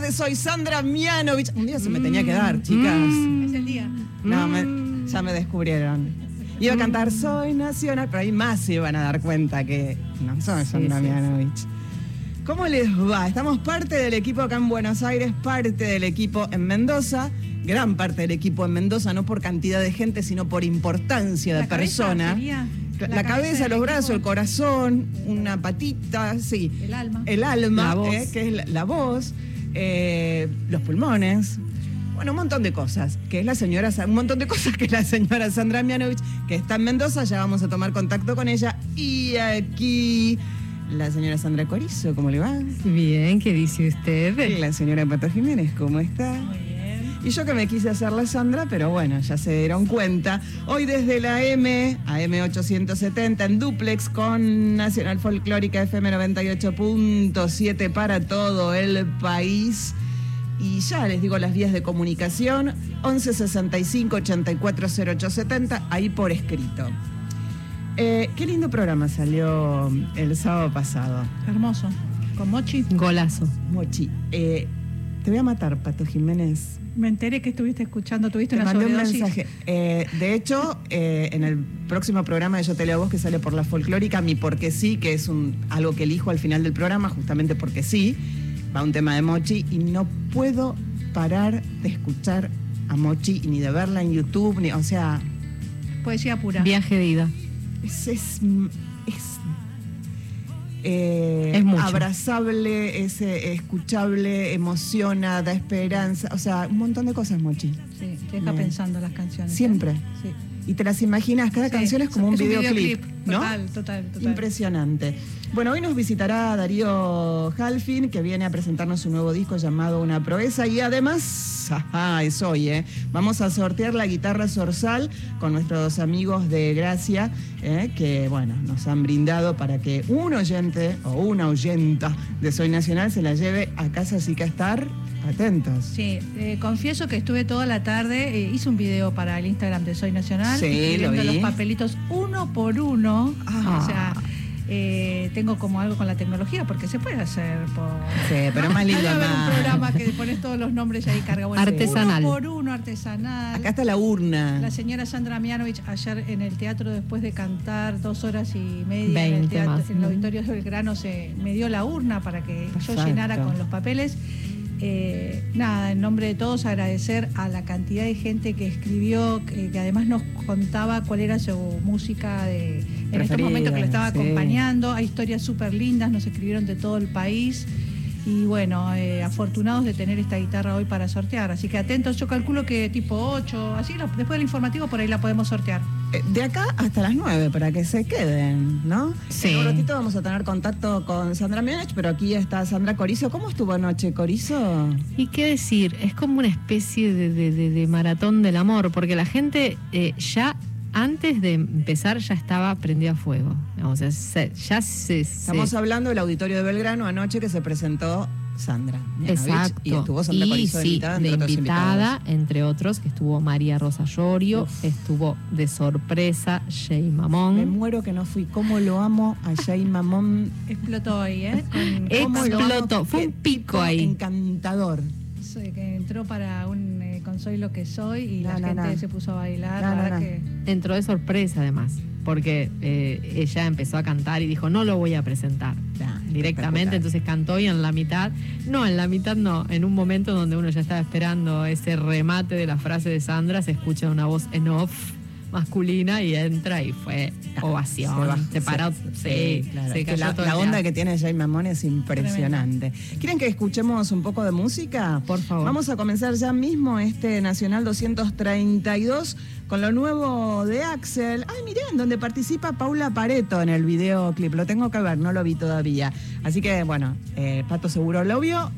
tardes. Soy Sandra Mianovich. Un día se me tenía que dar, Mm. chicas. Es el día. No, me- ya me descubrieron. Iba a cantar Soy Nacional, pero ahí más se iban a dar cuenta que no soy Sandra sí, sí. Mianovich. ¿Cómo les va? Estamos parte del equipo acá en Buenos Aires, parte del equipo en Mendoza, gran parte del equipo en Mendoza, no por cantidad de gente, sino por importancia de La persona. La, la cabeza los brazos, equipo. el corazón, una patita, sí. El alma. El alma, eh, que es la, la voz, eh, los pulmones. Bueno, un montón de cosas, que es la señora, un montón de cosas que es la señora Sandra Mianovich, que está en Mendoza, ya vamos a tomar contacto con ella. Y aquí la señora Sandra Corizo, ¿cómo le va? Bien, ¿qué dice usted? La señora Pato Jiménez, ¿cómo está? Y yo que me quise hacer la Sandra, pero bueno, ya se dieron cuenta. Hoy desde la M, AM870 en duplex con Nacional Folclórica FM 98.7 para todo el país. Y ya les digo las vías de comunicación, 11 65 84 0870, ahí por escrito. Eh, qué lindo programa salió el sábado pasado. Hermoso. Con Mochi. Golazo. Mochi, eh, te voy a matar, Pato Jiménez. Me enteré que estuviste escuchando, tuviste Te una mandé un mensaje. Eh, de hecho, eh, en el próximo programa de Yo te leo a vos que sale por la folclórica, mi porque sí, que es un, algo que elijo al final del programa, justamente porque sí, va un tema de Mochi y no puedo parar de escuchar a Mochi ni de verla en YouTube, ni, o sea, Poesía pura. Viaje de ida. es, es, es, eh, Es mucho. abrazable, es eh, escuchable, emociona, da esperanza, o sea, un montón de cosas, Mochi. Sí, te deja Bien. pensando las canciones. ¿eh? Siempre. Sí. Y te las imaginas, cada Sí, canción es como un videoclip, ¿no? Total, total, total. Impresionante. Bueno, hoy nos visitará Darío Halfin, que viene a presentarnos un nuevo disco llamado Una Proeza. Y además, ajá, es hoy, ¿eh? Vamos a sortear la guitarra Sorsal con nuestros amigos de Gracia, ¿eh? que, bueno, nos han brindado para que un oyente o una oyenta de Soy Nacional se la lleve a casa, así que a estar atentos. Sí, eh, confieso que estuve toda la tarde, eh, hice un video para el Instagram de Soy Nacional, Sí, lo vi. los papelitos uno por uno. Ah. O sea, eh, tengo como algo con la tecnología, porque se puede hacer por... Sí, pero más lindo un programa que pones todos los nombres y ahí carga. Bueno, Artesanal. Uno por uno, artesanal. Acá está la urna. La señora Sandra Mianovich ayer en el teatro, después de cantar dos horas y media en el, 20 teatro, más. en el auditorio del Grano, se me dio la urna para que Perfecto. yo llenara con los papeles. Eh, nada, en nombre de todos agradecer a la cantidad de gente que escribió, que, que además nos contaba cuál era su música de, en estos momentos que lo estaba sí. acompañando. Hay historias súper lindas, nos escribieron de todo el país. Y bueno, eh, afortunados de tener esta guitarra hoy para sortear. Así que atentos, yo calculo que tipo 8, así después del informativo por ahí la podemos sortear. De acá hasta las 9 para que se queden, ¿no? Sí. En un ratito vamos a tener contacto con Sandra Mianech, pero aquí está Sandra Corizo. ¿Cómo estuvo anoche, Corizo? Y qué decir, es como una especie de, de- de- de maratón del amor, porque la gente eh, ya antes de empezar ya estaba prendida a fuego. O sea, se- ya se... se- Estamos hablando del auditorio de Belgrano anoche que se presentó Sandra Exacto. y estuvo Sandra Y Corizo de sí, invitada, de entre otros invitada, invitados. entre otros, que estuvo María Rosa Llorio, Uf. estuvo de sorpresa Jay Me Mamón. muero que no fui. ¿Cómo lo amo a Jay Mamón? Explotó ahí, ¿eh? Explotó. Fue un pico ahí. Encantador. Que entró para un eh, con Soy lo que soy y No, la no, gente no. se puso a bailar. No, la no, verdad no. que Entró de sorpresa además, porque eh, ella empezó a cantar y dijo, no lo voy a presentar. Ah, directamente, entonces cantó y en la mitad, no, en la mitad no, en un momento donde uno ya estaba esperando ese remate de la frase de Sandra, se escucha una voz en off masculina y entra y fue ovación, Se paró, se- sí, claro. se cayó la, todo la el onda que tiene Jay Mamón es impresionante. ¿Quieren que escuchemos un poco de música? Por favor. Vamos a comenzar ya mismo este Nacional 232 con lo nuevo de Axel. Ay, miren, donde participa Paula Pareto en el videoclip. Lo tengo que ver, no lo vi todavía. Así que, bueno, eh, Pato seguro lo vio.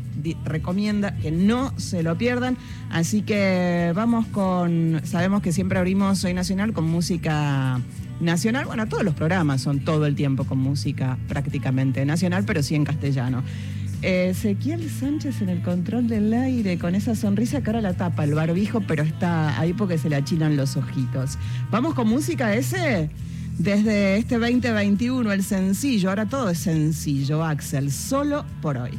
Recomienda que no se lo pierdan. Así que vamos con. Sabemos que siempre abrimos Soy Nacional con música nacional. Bueno, todos los programas son todo el tiempo con música prácticamente nacional, pero sí en castellano. Ezequiel Sánchez en el control del aire, con esa sonrisa que ahora la tapa el barbijo, pero está ahí porque se le achinan los ojitos. Vamos con música ese. Desde este 2021, el sencillo, ahora todo es sencillo, Axel, solo por hoy.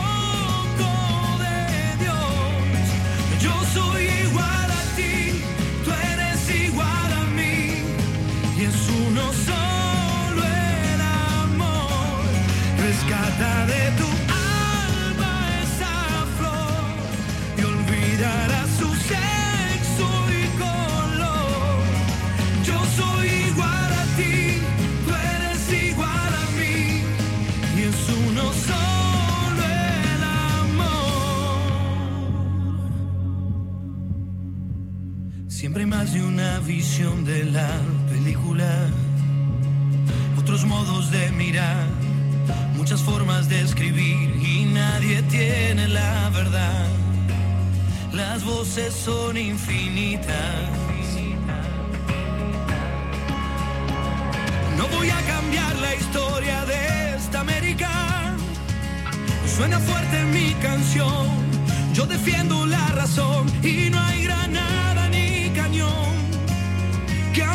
Siempre más de una visión de la película, otros modos de mirar, muchas formas de escribir y nadie tiene la verdad. Las voces son infinitas. No voy a cambiar la historia de esta América. Suena fuerte mi canción. Yo defiendo la razón y no hay granada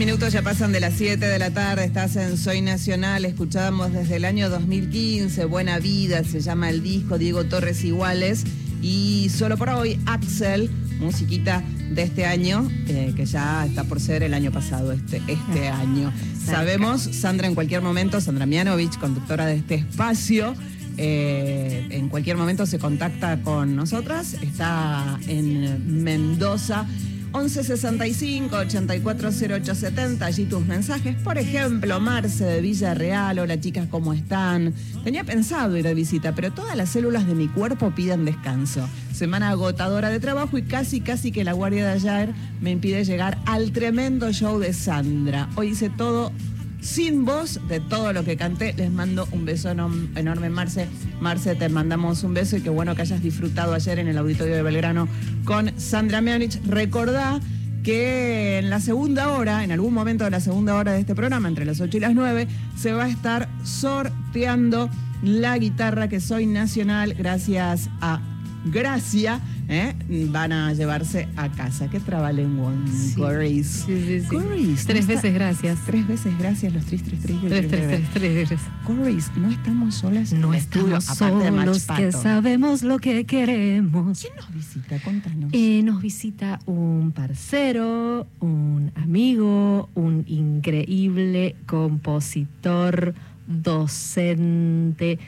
minutos ya pasan de las 7 de la tarde, estás en Soy Nacional, escuchábamos desde el año 2015, Buena Vida, se llama el disco, Diego Torres Iguales, y solo por hoy, Axel, musiquita de este año, eh, que ya está por ser el año pasado, este, este año. Sabemos, Sandra en cualquier momento, Sandra Mianovich, conductora de este espacio, eh, en cualquier momento se contacta con nosotras, está en Mendoza. 1165 840870, allí tus mensajes. Por ejemplo, Marce de Villarreal, hola chicas, ¿cómo están? Tenía pensado ir de visita, pero todas las células de mi cuerpo piden descanso. Semana agotadora de trabajo y casi, casi que la guardia de ayer me impide llegar al tremendo show de Sandra. Hoy hice todo sin voz de todo lo que canté. Les mando un beso enorme, Marce. Marce, te mandamos un beso y qué bueno que hayas disfrutado ayer en el auditorio de Belgrano con Sandra Mianich. Recordá que en la segunda hora, en algún momento de la segunda hora de este programa, entre las 8 y las 9, se va a estar sorteando la guitarra que soy nacional gracias a Gracia. ¿Eh? Van a llevarse a casa. Qué trabalengua, Sí. Corris. Sí, sí, sí. Corris, Tres no está- veces gracias. Tres veces gracias, los tres, tres, tres. Tres, tres, tres, tres. Corris, no estamos solas en No estudio, estamos solos, que sabemos lo que queremos. ¿Quién nos visita? Contanos. Eh, nos visita un parcero, un amigo, un increíble compositor, docente,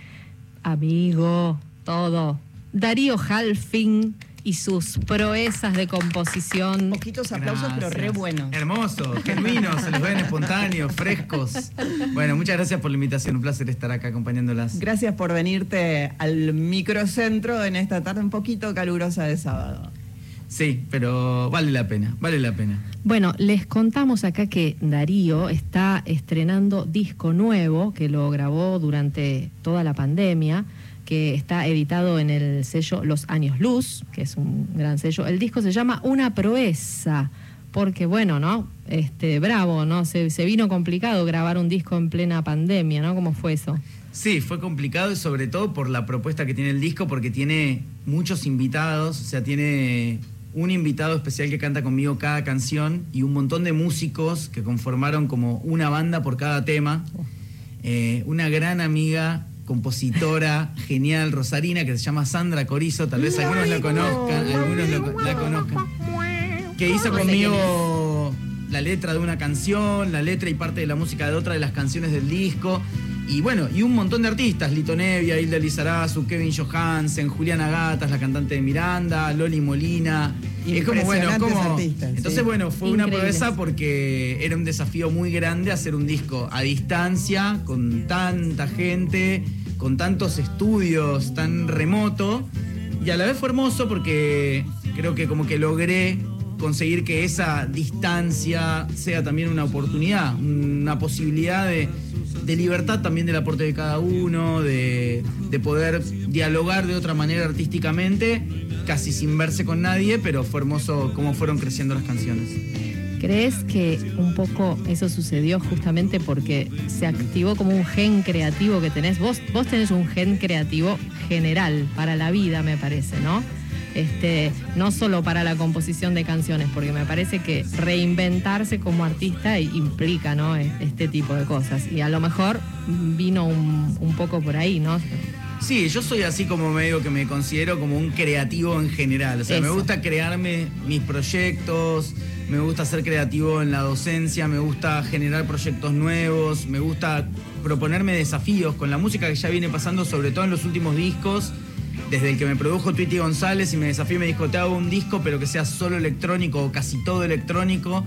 amigo, todo. Darío Halfin y sus proezas de composición. Poquitos aplausos, pero re buenos. Hermosos, genuinos, se los ven espontáneos, frescos. Bueno, muchas gracias por la invitación. Un placer estar acá acompañándolas. Gracias por venirte al microcentro en esta tarde un poquito calurosa de sábado. Sí, pero vale la pena, vale la pena. Bueno, les contamos acá que Darío está estrenando disco nuevo que lo grabó durante toda la pandemia, que está editado en el sello Los Años Luz, que es un gran sello. El disco se llama Una Proeza, porque bueno, ¿no? Este, bravo, ¿no? Se, se vino complicado grabar un disco en plena pandemia, ¿no? ¿Cómo fue eso? Sí, fue complicado y sobre todo por la propuesta que tiene el disco, porque tiene muchos invitados, o sea, tiene un invitado especial que canta conmigo cada canción y un montón de músicos que conformaron como una banda por cada tema. Eh, una gran amiga, compositora, genial, rosarina, que se llama Sandra Corizo, tal vez algunos la conozcan, algunos lo- la conozcan, que hizo conmigo la letra de una canción, la letra y parte de la música de otra de las canciones del disco. Y bueno, y un montón de artistas, Lito Nevia, Hilda Lizarazu, Kevin Johansen, Juliana Gatas, la cantante de Miranda, Loli Molina. Y es como, bueno, como... artistas, Entonces, sí. bueno, fue una proeza porque era un desafío muy grande hacer un disco a distancia, con tanta gente, con tantos estudios, tan remoto. Y a la vez fue hermoso porque creo que como que logré conseguir que esa distancia sea también una oportunidad, una posibilidad de, libertad también del aporte de cada uno, de, de poder dialogar de otra manera artísticamente, casi sin verse con nadie, pero fue hermoso cómo fueron creciendo las canciones. ¿Crees que un poco eso sucedió justamente porque se activó como un gen creativo que tenés? Vos, vos tenés un gen creativo general para la vida, me parece, ¿no? Este, no solo para la composición de canciones, porque me parece que reinventarse como artista implica ¿no? este tipo de cosas. Y a lo mejor vino un, un poco por ahí, ¿no? Sí, yo soy así como medio que me considero como un creativo en general. O sea, me gusta crearme mis proyectos, me gusta ser creativo en la docencia, me gusta generar proyectos nuevos, me gusta proponerme desafíos con la música que ya viene pasando, sobre todo en los últimos discos. Desde el que me produjo Tweety González y me desafió y me dijo, te hago un disco, pero que sea solo electrónico o casi todo electrónico.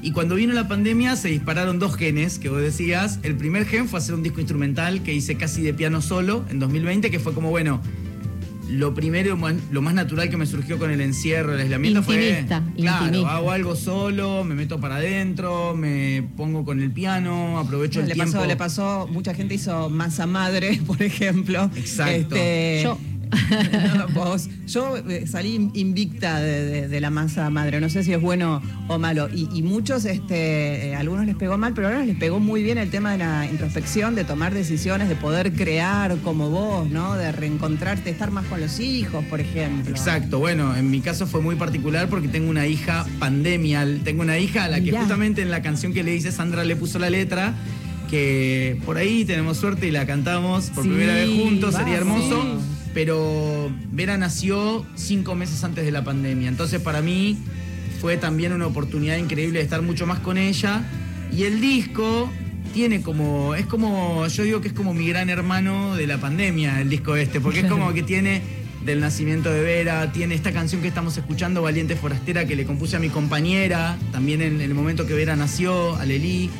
Y cuando vino la pandemia se dispararon dos genes que vos decías. El primer gen fue hacer un disco instrumental que hice casi de piano solo en 2020, que fue como, bueno, lo primero, lo más natural que me surgió con el encierro, el aislamiento Intimista, fue. Claro, intimista. hago algo solo, me meto para adentro, me pongo con el piano, aprovecho el le tiempo. pasó, le pasó, mucha gente hizo masa madre, por ejemplo. Exacto. Este, Yo. vos. Yo eh, salí invicta de, de- de la masa madre, no sé si es bueno o malo. Y, y muchos, este, eh, algunos les pegó mal, pero ahora les pegó muy bien el tema de la introspección, de tomar decisiones, de poder crear como vos, ¿no? De reencontrarte, estar más con los hijos, por ejemplo. Exacto, bueno, en mi caso fue muy particular porque tengo una hija pandemial. Tengo una hija a la que Mirá. justamente en la canción que le hice Sandra le puso la letra, que por ahí tenemos suerte y la cantamos por Sí, primera vez juntos, va, sería hermoso. sí. Pero Vera nació cinco meses antes de la pandemia, entonces para mí fue también una oportunidad increíble de estar mucho más con ella. Y el disco tiene como, es como, yo digo que es como mi gran hermano de la pandemia, el disco este, porque es como que tiene del nacimiento de Vera, tiene esta canción que estamos escuchando, Valiente Forastera, que le compuse a mi compañera, también en el momento que Vera nació, a Lelí.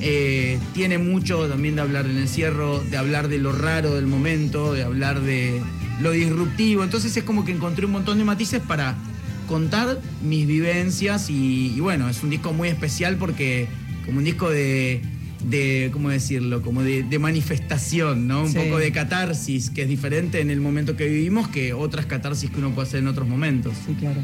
Eh, tiene mucho también de hablar del encierro, de hablar de lo raro del momento, de hablar de lo disruptivo. Entonces es como que encontré un montón de matices para contar mis vivencias y, y bueno, es un disco muy especial porque como un disco de, de ¿cómo decirlo? Como de, de manifestación, ¿no? Un Sí. poco de catarsis, que es diferente en el momento que vivimos que otras catarsis que uno puede hacer en otros momentos. Sí, claro.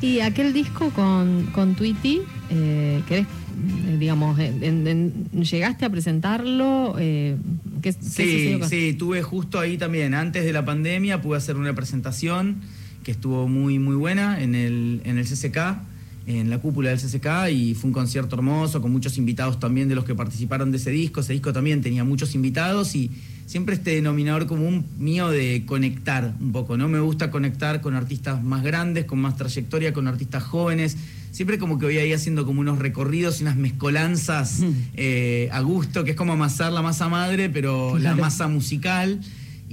Y aquel disco con, con Tweety, eh, ¿querés, eh, digamos, en- en- en- llegaste a presentarlo? Eh, ¿qué, qué Sí, sucedió con- sí, tuve justo ahí también, antes de la pandemia, pude hacer una presentación que estuvo muy, muy buena en el, en el CCK, en la cúpula del CCK, y fue un concierto hermoso, con muchos invitados también de los que participaron de ese disco. Ese disco también tenía muchos invitados y siempre este denominador común mío de conectar un poco, ¿no? Me gusta conectar con artistas más grandes, con más trayectoria, con artistas jóvenes. Siempre como que voy ahí haciendo como unos recorridos y unas mezcolanzas eh, a gusto, que es como amasar la masa madre, pero la masa musical.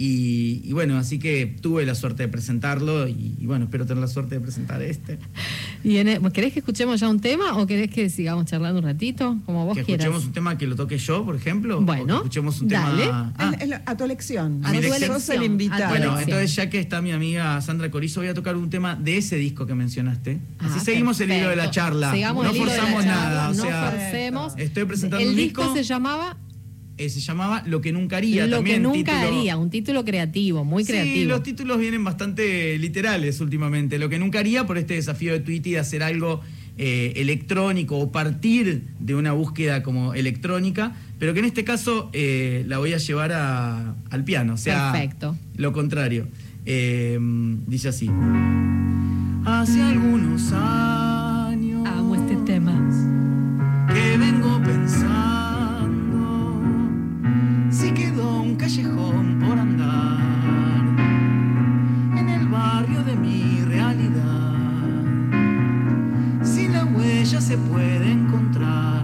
Y, y bueno, así que tuve la suerte de presentarlo y, y bueno, espero tener la suerte de presentar este. Y en el- ¿Querés que escuchemos ya un tema o querés que sigamos charlando un ratito? Como vos que quieras. escuchemos un tema que lo toque yo, por ejemplo. o Bueno, que escuchemos un dale. tema. Ah, es la- a tu elección. A mi Sos elección. el invitado. A tu Bueno, entonces ya que está mi amiga Sandra Corizo, voy a tocar un tema de ese disco que mencionaste. Así Ah, seguimos el hilo de la perfecto. charla. Sigamos no el hilo de la forzamos charla, nada. O no sea, forcemos. estoy presentando El un disco disco. se llamaba eh, se llamaba Lo que nunca haría. Lo también, que nunca título- haría, un título creativo, muy Sí, creativo. los títulos vienen bastante literales últimamente. Lo que nunca haría por este desafío de Tweety de hacer algo eh, electrónico o partir de una búsqueda como electrónica, pero que en este caso eh, la voy a llevar a- al piano. O sea, Perfecto. lo contrario. Eh, dice así. Hace algunos años Amo este tema. Callejón por andar en el barrio de mi realidad. Si la huella se puede encontrar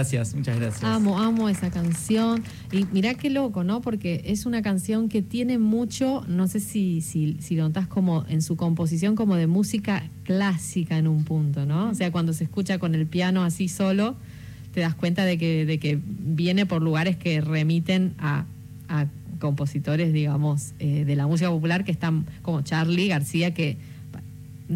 gracias, muchas gracias. Amo, amo esa canción. Y mirá qué loco, ¿no? Porque es una canción que tiene mucho, no sé si, si, si lo notás como en su composición como de música clásica en un punto, ¿no? O sea, cuando se escucha con el piano así solo, te das cuenta de que, de que viene por lugares que remiten a, a compositores, digamos, eh, de la música popular que están como Charlie García, que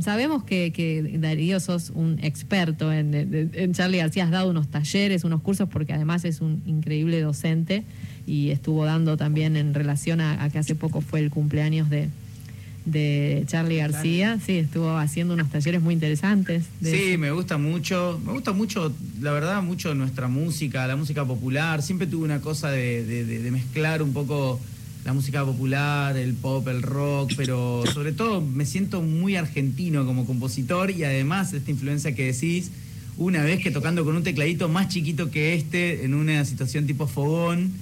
sabemos que, que Darío sos un experto en, en, en Charlie García, has dado unos talleres, unos cursos, porque además es un increíble docente y estuvo dando también en relación a, a que hace poco fue el cumpleaños de, de Charlie García, sí, estuvo haciendo unos talleres muy interesantes. de Sí, eso. me gusta mucho, me gusta mucho, la verdad, mucho nuestra música, la música popular. Siempre tuve una cosa de, de- de- de mezclar un poco la música popular, el pop, el rock, pero sobre todo me siento muy argentino como compositor y además esta influencia que decís, una vez que tocando con un tecladito más chiquito que este, en una situación tipo fogón,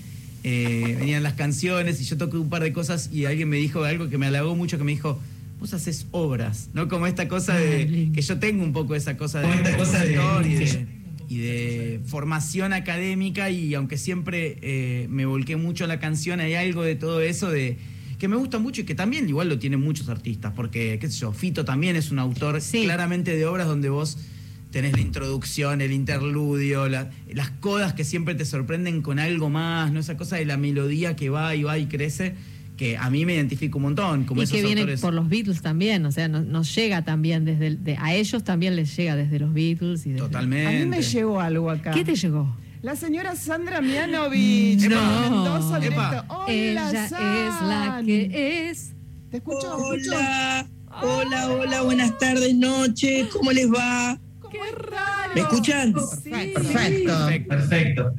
eh, venían las canciones y yo toqué un par de cosas y alguien me dijo algo que me halagó mucho, que me dijo, vos haces obras, ¿no? Como esta cosa de, que yo tengo un poco esa cosa de, Como esta cosa de- y de, formación académica y aunque siempre eh, me volqué mucho a la canción, hay algo de todo eso de que me gusta mucho y que también igual lo tienen muchos artistas, porque, qué sé yo, Fito también es un autor Sí. claramente de obras donde vos tenés la introducción, el interludio, la- las codas que siempre te sorprenden con algo más, ¿no? Esa cosa de la melodía que va y va y crece, que a mí me identifica un montón, como y esos que viene autores. por los Beatles también, o sea, nos, nos llega también desde el- de- a ellos también les llega desde los Beatles y desde- Totalmente. A mí me llegó algo acá. ¿Qué te llegó? La señora Sandra Mianovich. No. de Mendoza, directo. Epa. Hola, Ella es la San. que es. Te escucho. Hola, hola, hola, buenas tardes, noches, ¿cómo les va? ¡Qué raro! ¿Me escuchan? Sí. Perfecto. Perfecto.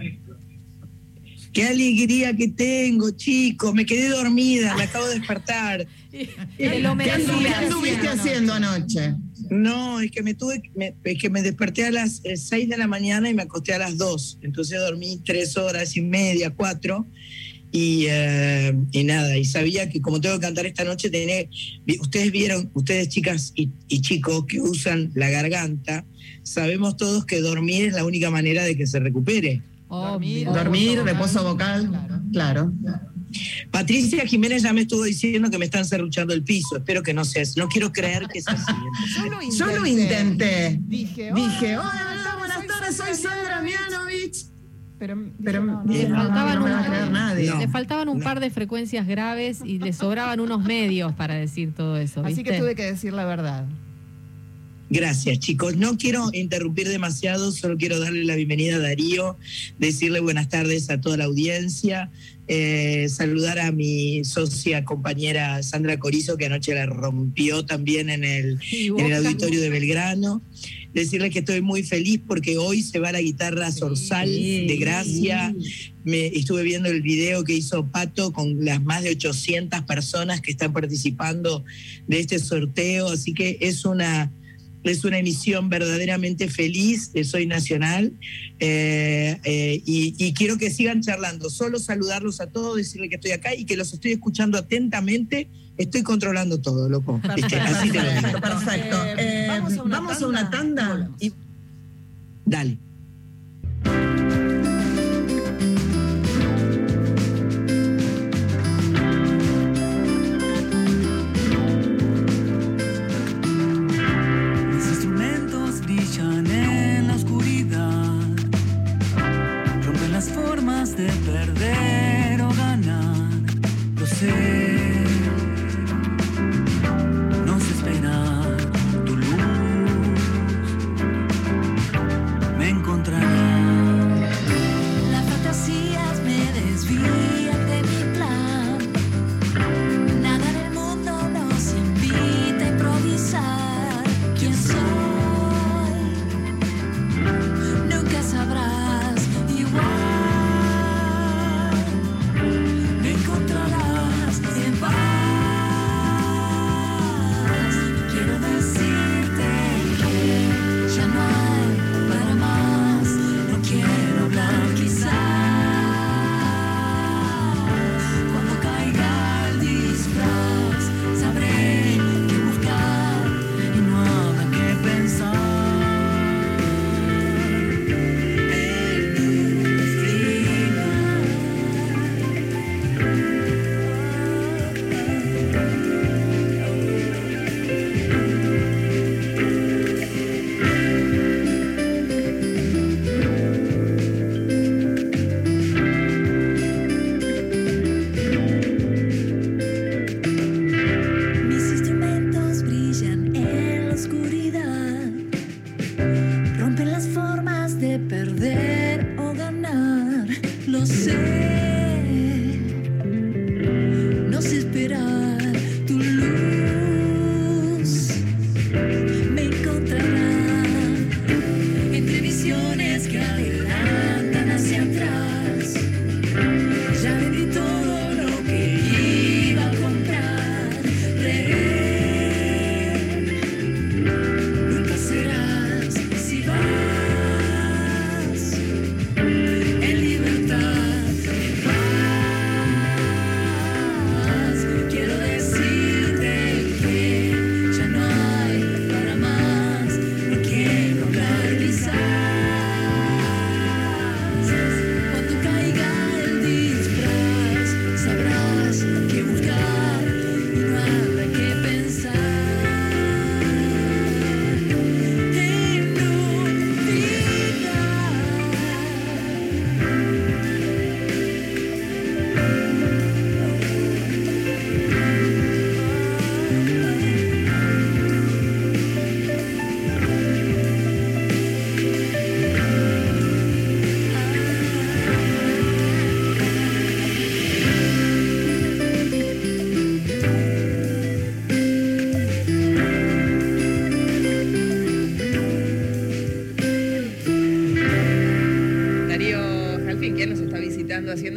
Qué alegría que tengo, chicos, me quedé dormida, me acabo de despertar. Te lo ¿Qué qué anduviste haciendo anoche? No, es que me tuve, me- es que me desperté a las 6 de la mañana y me acosté a las 2, entonces dormí tres horas y media, cuatro. Y, eh, y nada, y sabía que como tengo que cantar esta noche, vi- ustedes vieron, ustedes chicas y, y chicos que usan la garganta, sabemos todos que dormir es la única manera de que se recupere. Obvio. Dormir, reposo vocal. Claro. Patricia Jiménez ya me estuvo diciendo que me están serruchando el piso, espero que no sea así, no quiero creer que sea así. Yo lo intenté. Dije, Dije, hola, hola, buenas tardes, soy Sandra Mianovich. Pero, Pero no, no, dije, Le no, faltaban, un- le faltaban par de frecuencias graves y le sobraban unos medios para decir todo eso. Así que tuve que decir la verdad. Gracias, chicos. No quiero interrumpir demasiado, solo quiero darle la bienvenida a Darío, decirle buenas tardes a toda la audiencia, eh, saludar a mi socia, compañera Sandra Corizo, que anoche la rompió también en el, en el auditorio de Belgrano. Decirle que estoy muy feliz porque hoy se va la guitarra Sorsal de Gracia. Me, estuve viendo el video que hizo Pato con las más de 800 personas que están participando de este sorteo, así que es una, es una emisión verdaderamente feliz de Soy Nacional eh, eh, y, y quiero que sigan charlando. Solo saludarlos a todos, decirle que estoy acá y que los estoy escuchando atentamente. Estoy controlando todo, loco. ¿Viste? Así te lo digo. Perfecto, perfecto. Eh, Eh, vamos a una vamos a una tanda y- Dale.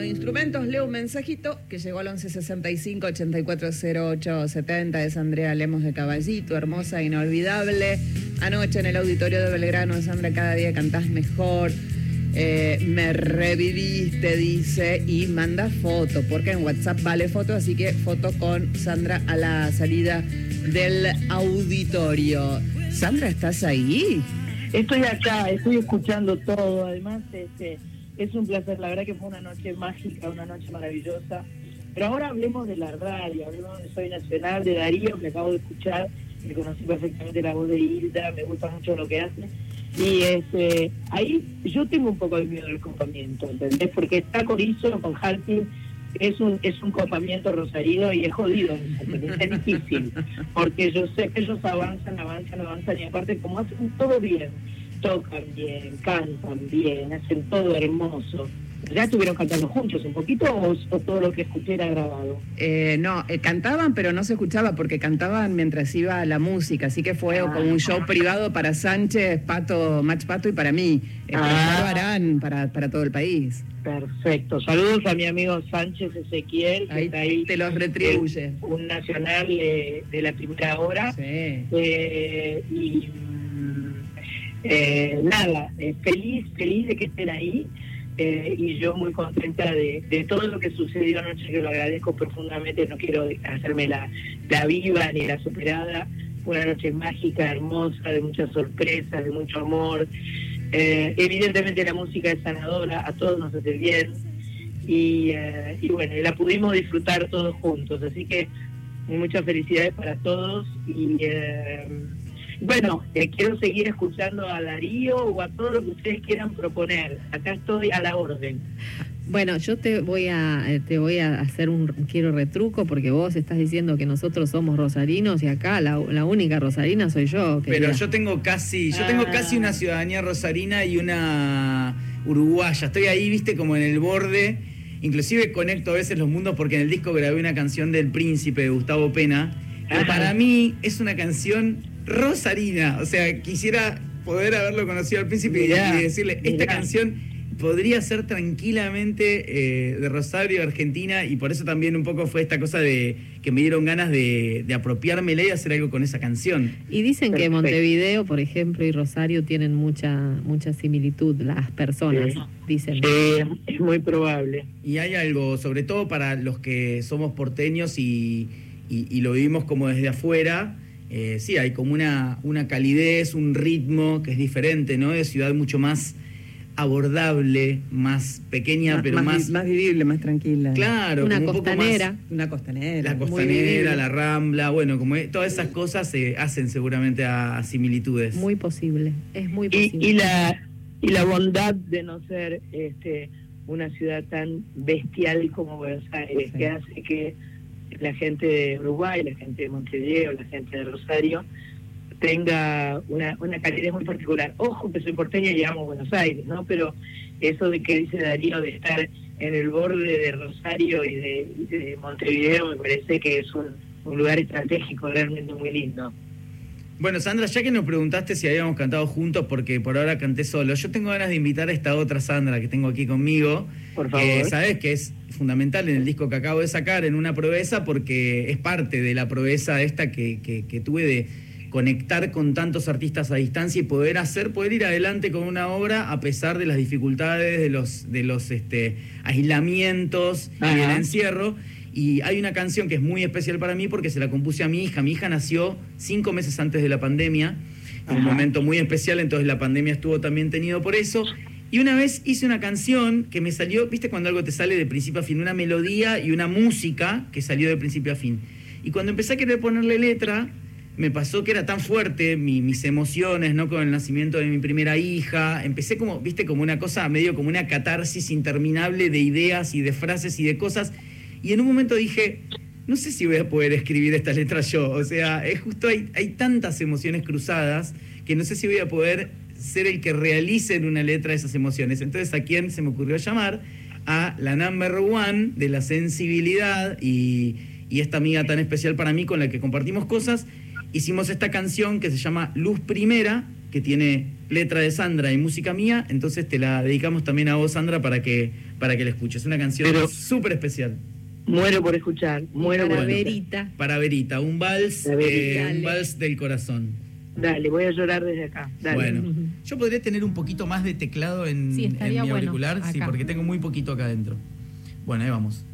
Instrumentos, leo un mensajito que llegó al 1165 840870 es Andrea Lemos de Caballito, hermosa, inolvidable. Anoche en el auditorio de Belgrano, Sandra, cada día cantás mejor. Eh, me reviviste, dice, y manda foto, porque en WhatsApp vale foto, así que foto con Sandra a la salida del auditorio. Sandra, ¿estás ahí? Estoy acá, estoy escuchando todo. Además, este, es un placer. La verdad que fue una noche mágica, una noche maravillosa. Pero ahora hablemos de la radio, hablemos de Soy Nacional, de Darío, que acabo de escuchar. Me conocí perfectamente la voz de Hilda, me gusta mucho lo que hace. Y este, ahí yo tengo un poco de miedo del copamiento, ¿entendés? Porque está Corizo con Halpin, es un, es un copamiento rosarino y es jodido, es difícil. Porque yo sé que ellos avanzan, avanzan, avanzan y aparte como hacen todo bien, tocan bien, cantan bien, hacen todo hermoso. ¿Ya estuvieron cantando juntos un poquito o, o todo lo que escuché era grabado? Eh, no, eh, cantaban, pero no se escuchaba porque cantaban mientras iba la música, así que fue Ah. como un show privado para Sánchez, Pato, Match Pato y para mí. Eh, Ah. lo harán para, para todo el país. Perfecto. Saludos a mi amigo Sánchez Ezequiel, que Ahí está ahí. te los retribuye. un nacional de la primera hora. Sí. Eh, y eh, nada, eh, feliz, feliz de que estén ahí. eh, y yo muy contenta de, todo lo que sucedió anoche, que lo agradezco profundamente. No quiero hacerme la, la viva ni la superada. Fue una noche mágica, hermosa, de muchas sorpresas, de mucho amor. Eh, evidentemente la música es sanadora, a todos nos hace bien. Y, y bueno, la pudimos disfrutar todos juntos. Así que muchas felicidades para todos. Y bueno, eh, quiero seguir escuchando a Darío o a todo lo que ustedes quieran proponer. Acá estoy a la orden. Bueno, yo te voy a eh, te voy a hacer un quiero retruco porque vos estás diciendo que nosotros somos rosarinos y acá la, la única rosarina soy yo. Pero yo tengo casi, yo tengo Ah. casi una ciudadanía rosarina y una uruguaya. Estoy ahí, viste, como en el borde. Inclusive conecto a veces los mundos porque en el disco grabé una canción del Príncipe de Gustavo Pena. Que Ajá. para mí es una canción rosarina. O sea, quisiera poder haberlo conocido al príncipe y- Mirá, y decirle, esta mirá. canción podría ser tranquilamente eh, de Rosario, Argentina, y por eso también un poco fue esta cosa de que me dieron ganas de, de apropiármela y hacer algo con esa canción. Y dicen que. Montevideo, por ejemplo, y Rosario tienen mucha mucha similitud las personas, Sí. dicen. Eh, es muy probable. Y hay algo, sobre todo para los que somos porteños y, y- y lo vivimos como desde afuera, eh, sí, hay como una, una calidez, un ritmo que es diferente, ¿no? De ciudad mucho más abordable, más pequeña, pero más... más vivible, más tranquila. claro, Una como un poco más- costanera. Una costanera. la costanera, la rambla, bueno, como es- todas esas cosas se hacen seguramente a, a similitudes. Muy posible, es muy Y, posible. y la y la bondad de no ser este una ciudad tan bestial como Buenos Aires, Sí. que hace que la gente de Uruguay, la gente de Montevideo, la gente de Rosario tenga una, una calidez muy particular. Ojo que soy porteña y amo Buenos Aires, ¿no? Pero eso de que dice Darío de estar en el borde de Rosario y de, Montevideo me parece que es un lugar estratégico realmente muy lindo. Bueno, Sandra, ya que nos preguntaste si habíamos cantado juntos, porque por ahora canté solo, yo tengo ganas de invitar a esta otra Sandra que tengo aquí conmigo. Por favor. que sabes que es fundamental en el disco que acabo de sacar, en una proeza, porque es parte de la proeza esta que, que- que tuve de conectar con tantos artistas a distancia y poder hacer, poder ir adelante con una obra a pesar de las dificultades, de los, de los este, aislamientos y Ajá. encierro. Y hay una canción que es muy especial para mí porque se la compuse a mi hija. Mi hija nació cinco meses antes de la pandemia, en un Ajá. momento muy especial, entonces la pandemia estuvo también tenido por eso. Y una vez hice una canción que me salió, viste cuando algo te sale de principio a fin, una melodía y una música que salió de principio a fin. Y cuando empecé a querer ponerle letra, me pasó que era tan fuerte mi- mis emociones, ¿no? Con el nacimiento de mi primera hija. Empecé como, viste, como una cosa, medio como una catarsis interminable de ideas y de frases y de cosas. Y en un momento dije, no sé si voy a poder escribir esta letra yo. O sea, es justo, hay, hay tantas emociones cruzadas que no sé si voy a poder ser el que realice en una letra esas emociones. Entonces, ¿a quién se me ocurrió llamar? A la number one de la sensibilidad y, y esta amiga tan especial para mí con la que compartimos cosas. Hicimos esta canción que se llama Luz Primera, que tiene letra de Sandra y música mía, entonces te la dedicamos también a vos, Sandra, para que, para que la escuches. Es una canción súper especial. Muero por escuchar, muero Para por escuchar. Verita. Para Verita, un vals, Verita. eh, un vals del corazón. Dale, voy a llorar desde acá. Dale. Bueno, yo podría tener un poquito más de teclado en, Sí, en estaría mi bueno, auricular, sí, porque tengo muy poquito acá adentro. Bueno, ahí vamos.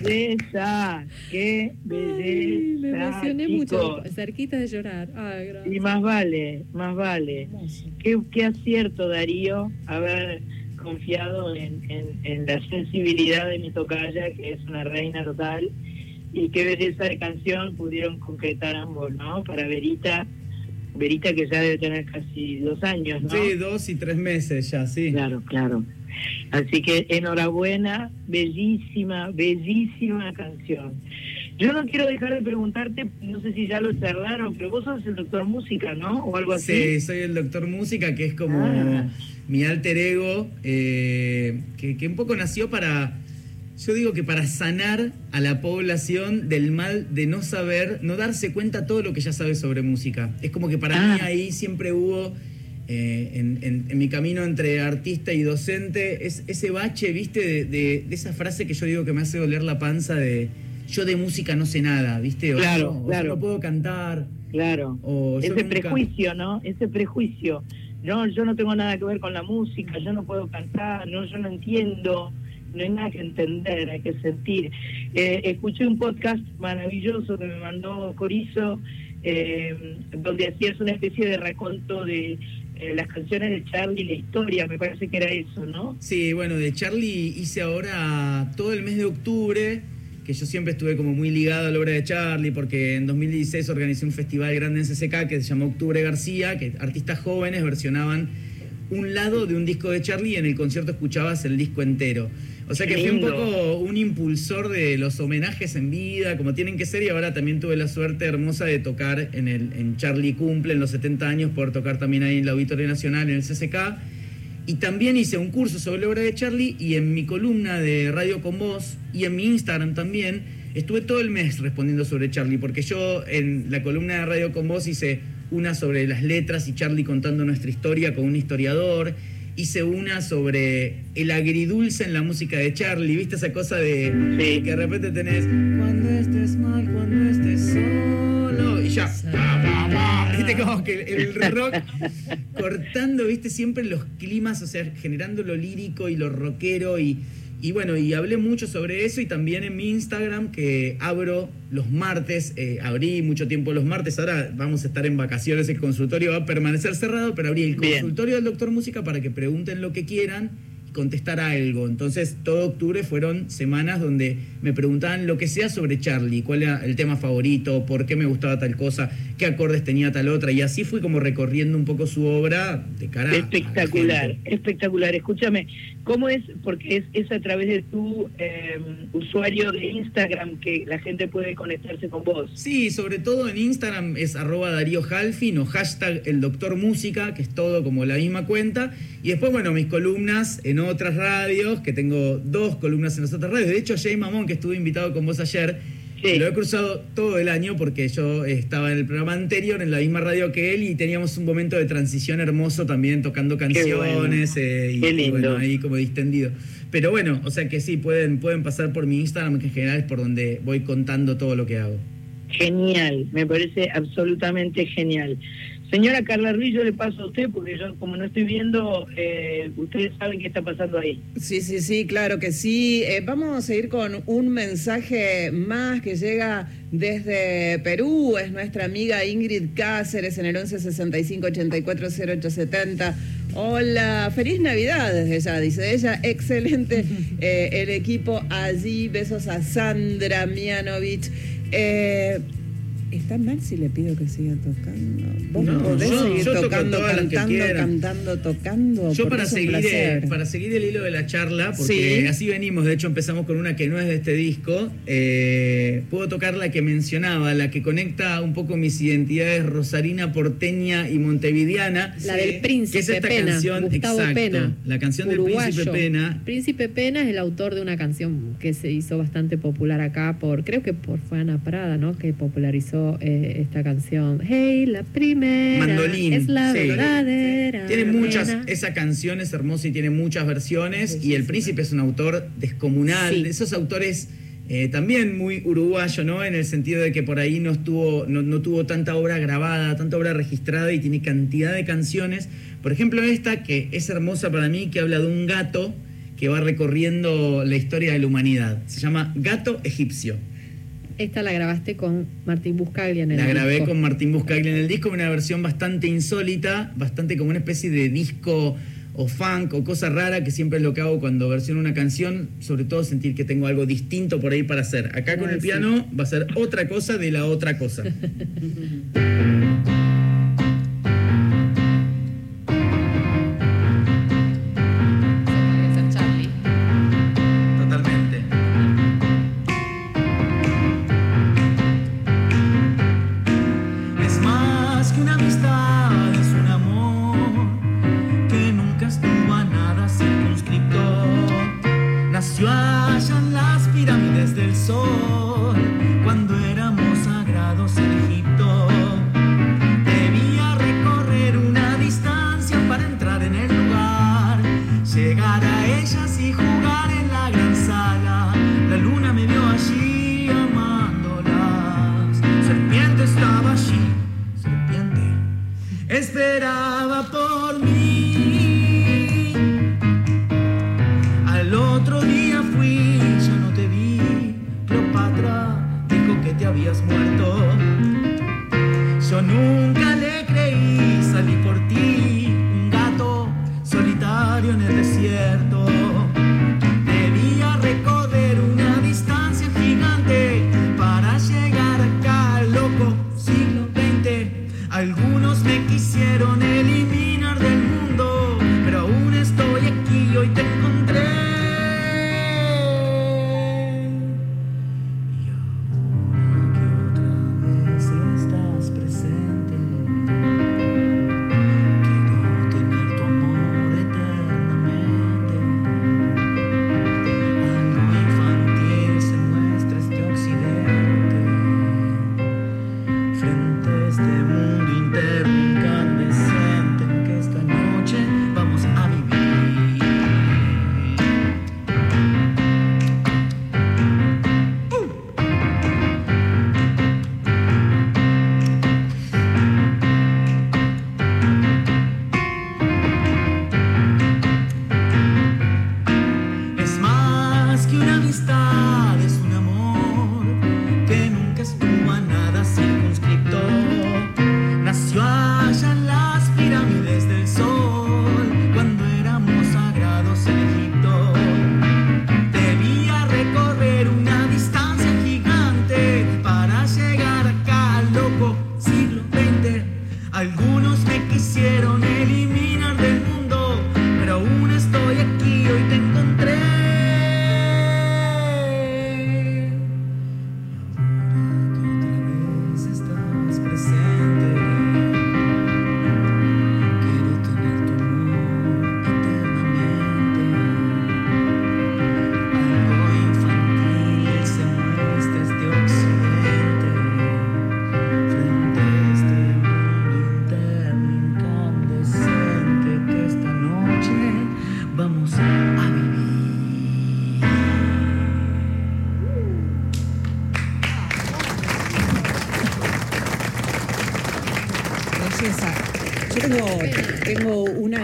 Belleza! ¡Qué belleza! Ay, me emocioné chicos. mucho, cerquita de llorar. Ay. Y más vale, más vale. Qué, qué acierto, Darío, haber confiado en, en- en la sensibilidad de mi tocaya, que es una reina total, y qué belleza de canción pudieron concretar ambos, ¿no? Para Verita, Verita que ya debe tener casi dos años, ¿no? Sí, dos y tres meses ya, sí. Claro, claro. Así que enhorabuena, bellísima, bellísima canción. Yo no quiero dejar de preguntarte, no sé si ya lo charlaron, pero vos sos el doctor música, ¿no? O algo así. Sí, soy el doctor música, que es como Ah. mi alter ego, eh, que, que un poco nació para, yo digo que para sanar a la población del mal de no saber, no darse cuenta todo lo que ya sabe sobre música. Es como que para Ah. mí ahí siempre hubo, eh, en, en- en mi camino entre artista y docente, es, ese bache, viste, de, de- de esa frase que yo digo que me hace doler la panza de... Yo de música no sé nada, ¿viste? O Claro, yo- o yo claro. no puedo cantar. Claro. O Ese nunca- prejuicio, ¿no? Ese prejuicio. No, yo no tengo nada que ver con la música, yo no puedo cantar, no, yo no entiendo, no hay nada que entender, hay que sentir. Eh, escuché un podcast maravilloso que me mandó Corizo, eh, donde hacías una especie de raconto de eh, las canciones de Charlie, la historia, me parece que era eso, ¿no? Sí, bueno, de Charlie hice ahora todo el mes de octubre, que yo siempre estuve como muy ligado a la obra de Charlie, porque en 2016 organizé un festival grande en CCK que se llamó Octubre García, que artistas jóvenes versionaban un lado de un disco de Charlie y en el concierto escuchabas el disco entero. O sea que fui un poco un impulsor de los homenajes en vida, como tienen que ser, y ahora también tuve la suerte hermosa de tocar en, el, en Charlie Cumple, en los 70 años, poder tocar también ahí en la Auditorio Nacional, en el CCK. Y también hice un curso sobre la obra de Charlie y en mi columna de Radio con Voz y en mi Instagram también estuve todo el mes respondiendo sobre Charlie, porque yo en la columna de Radio con Voz hice una sobre las letras y Charlie contando nuestra historia con un historiador. Hice una sobre el agridulce en la música de Charlie, ¿viste esa cosa de Sí. que de repente tenés cuando estés mal, cuando estés solo y ya. Viste como que el rock cortando, viste, siempre los climas, o sea, generando lo lírico y lo rockero y, y bueno, y hablé mucho sobre eso y también en mi Instagram que abro los martes, eh, abrí mucho tiempo los martes, ahora vamos a estar en vacaciones, el consultorio va a permanecer cerrado, pero abrí el Bien. consultorio del doctor Música para que pregunten lo que quieran contestar algo. Entonces, todo octubre fueron semanas donde me preguntaban lo que sea sobre Charlie, cuál era el tema favorito, por qué me gustaba tal cosa, qué acordes tenía tal otra, y así fui como recorriendo un poco su obra de cara Espectacular, espectacular. Escúchame, ¿cómo es? Porque es, es a través de tu eh, usuario de Instagram que la gente puede conectarse con vos. Sí, sobre todo en Instagram es arroba Darío Halfin o hashtag el doctor música, que es todo como la misma cuenta. Y después, bueno, mis columnas en otras radios, que tengo dos columnas en las otras radios. De hecho, Jay Mamón, que estuve invitado con vos ayer, Sí. lo he cruzado todo el año porque yo estaba en el programa anterior, en la misma radio que él, y teníamos un momento de transición hermoso también, tocando canciones eh, y, y bueno, ahí como distendido. Pero bueno, o sea que sí, pueden, pueden pasar por mi Instagram, que en general es por donde voy contando todo lo que hago. Genial, me parece absolutamente genial. Señora Carla Ruiz, yo le paso a usted porque yo como no estoy viendo, eh, ustedes saben qué está pasando ahí. Sí, sí, sí, claro que sí. Eh, vamos a ir con un mensaje más que llega desde Perú. Es nuestra amiga Ingrid Cáceres en el 1165 840870. Hola, feliz Navidad desde ya, dice ella. Excelente eh, el equipo allí. Besos a Sandra Mianovich. Eh, ¿Está mal si le pido que siga tocando? ¿Vos No, podés yo- seguir yo tocando, cantando, cantando, tocando? Yo para seguir, eh, placer. para seguir el hilo de la charla, porque Sí. así venimos, de hecho empezamos con una que no es de este disco, eh, puedo tocar la que mencionaba, la que conecta un poco mis identidades rosarina, porteña y montevideana. La del Príncipe que es esta Pena, canción, Gustavo exacto, Pena. la canción uruguayo. del Príncipe Pena. Príncipe Pena es el autor de una canción que se hizo bastante popular acá por, creo que por fue Ana Prada, ¿no? Que popularizó eh, esta canción. Hey, la primera Mandolín, es la sí. verdadera. Tiene muchas, pena. esa canción es hermosa y tiene muchas versiones. Y El Príncipe es un autor descomunal. De Esos autores eh, también muy uruguayo, ¿no? En el sentido de que por ahí no estuvo, no, no tuvo tanta obra grabada, tanta obra registrada y tiene cantidad de canciones. Por ejemplo, esta que es hermosa para mí, que habla de un gato que va recorriendo la historia de la humanidad. Se llama Gato Egipcio. Esta la grabaste con Martín Buscaglia en el La grabé disco. con Martín Buscaglia en el disco, una versión bastante insólita, bastante como una especie de disco o funk o cosa rara, que siempre es lo que hago cuando versiono una canción, sobre todo sentir que tengo algo distinto por ahí para hacer. Acá con el piano va a ser otra cosa de la otra cosa.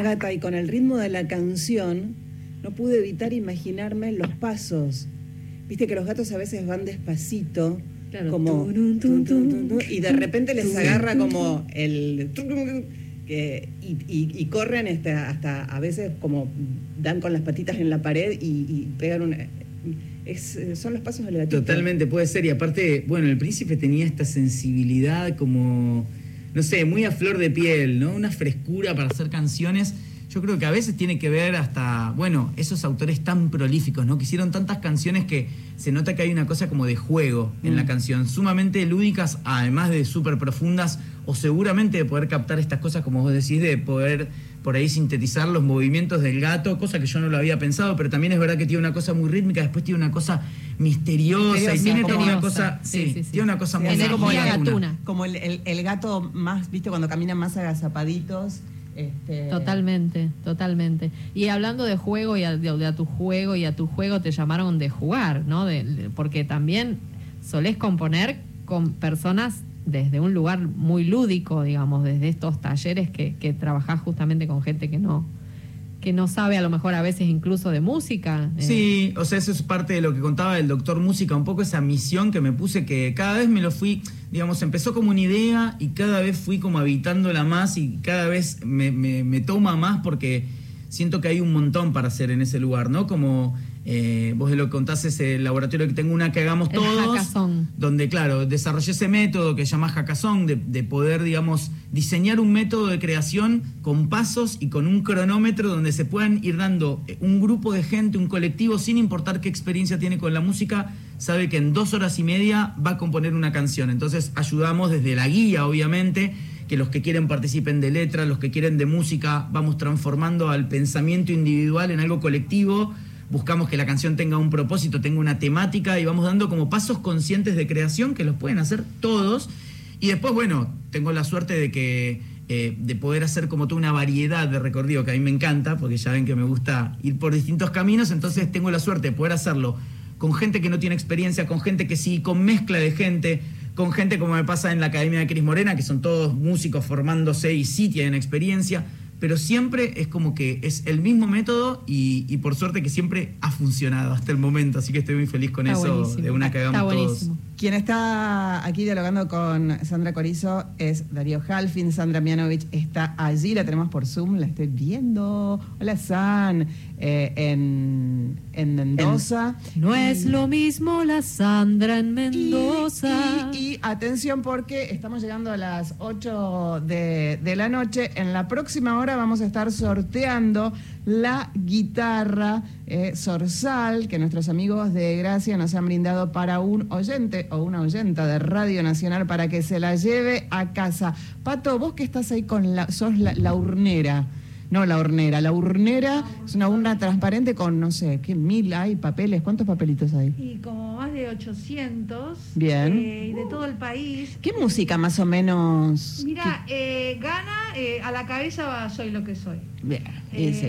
gata y con el ritmo de la canción no pude evitar imaginarme los pasos. Viste que los gatos a veces van despacito, Claro. como y de repente les agarra como el que, y, y- y corren hasta, hasta a veces como dan con las patitas en la pared y, y pegan una es, son los pasos del gatito. Totalmente puede ser. Y aparte, bueno, el príncipe tenía esta sensibilidad como, no sé, muy a flor de piel, ¿no? Una frescura para hacer canciones. Yo creo que a veces tiene que ver hasta, bueno, esos autores tan prolíficos, ¿no? Que hicieron tantas canciones que se nota que hay una cosa como de juego en la canción, sumamente lúdicas, además de súper profundas, o seguramente de poder captar estas cosas, como vos decís, de poder por ahí sintetizar los movimientos del gato, cosa que yo no lo había pensado, pero también es verdad que tiene una cosa muy rítmica, después tiene una cosa misteriosa, y tiene como una cosa, Sí, sí, sí, sí. tiene una cosa muy Energía como gatuna. gatuna. Como el, el- el gato más, viste, cuando camina más agazapaditos. Este, Totalmente, totalmente. Y hablando de juego y a, de, de a tu juego y a tu juego te llamaron de jugar, ¿no? De- de- porque también solés componer con personas desde un lugar muy lúdico, digamos, desde estos talleres que, que trabajás justamente con gente que no que no sabe a lo mejor a veces incluso de música. eh, Sí, o sea, eso es parte de lo que contaba el doctor Música, un poco esa misión que me puse que cada vez me lo fui, digamos, empezó como una idea y cada vez fui como habitándola más y cada vez me, me- me toma más porque siento que hay un montón para hacer en ese lugar, ¿no? Como eh, vos de lo que contás ese laboratorio que tengo una que hagamos El todos. hackathon. Donde, claro, desarrollé ese método que se llama hackathon, de, de poder, digamos, diseñar un método de creación con pasos y con un cronómetro donde se puedan ir dando eh, un grupo de gente, un colectivo, sin importar qué experiencia tiene con la música, sabe que en dos horas y media va a componer una canción. Entonces ayudamos desde la guía, obviamente, que los que quieren participen de letra, los que quieren de música, vamos transformando al pensamiento individual en algo colectivo buscamos que la canción tenga un propósito, tenga una temática y vamos dando como pasos conscientes de creación que los pueden hacer todos. Y después, bueno, tengo la suerte de que eh, de poder hacer como toda una variedad de recorrido que a mí me encanta, porque ya ven que me gusta ir por distintos caminos, entonces tengo la suerte de poder hacerlo con gente que no tiene experiencia, con gente que sí, con mezcla de gente, con gente como me pasa en la Academia de Cris Morena, que son todos músicos formándose y sí tienen experiencia, pero siempre es como que es el mismo método y, y por suerte que siempre ha funcionado hasta el momento, así que estoy muy feliz con Está eso buenísimo. de una que Está todos. buenísimo. Quien está aquí dialogando con Sandra Corizo es Darío Halfin. Sandra Mianovich está allí, la tenemos por Zoom, la estoy viendo. Hola, San. Eh, en, en, Mendoza. No es lo mismo la Sandra en Mendoza. Y, atención porque estamos llegando a las 8 de, de la noche. En la próxima hora vamos a estar sorteando la guitarra eh, que nuestros amigos de Gracia nos han brindado para un oyente o una oyenta de Radio Nacional para que se la lleve a casa. Pato, vos que estás ahí con la, sos la urnera. No, la hornera. La urnera es una urna transparente con, no sé, ¿qué mil hay? ¿Papeles? ¿Cuántos papelitos hay? Y como más de 800. Bien. Eh, y de todo el país. ¿Qué música más o menos? Mira, eh, gana eh, a la cabeza va Soy lo que soy. Bien.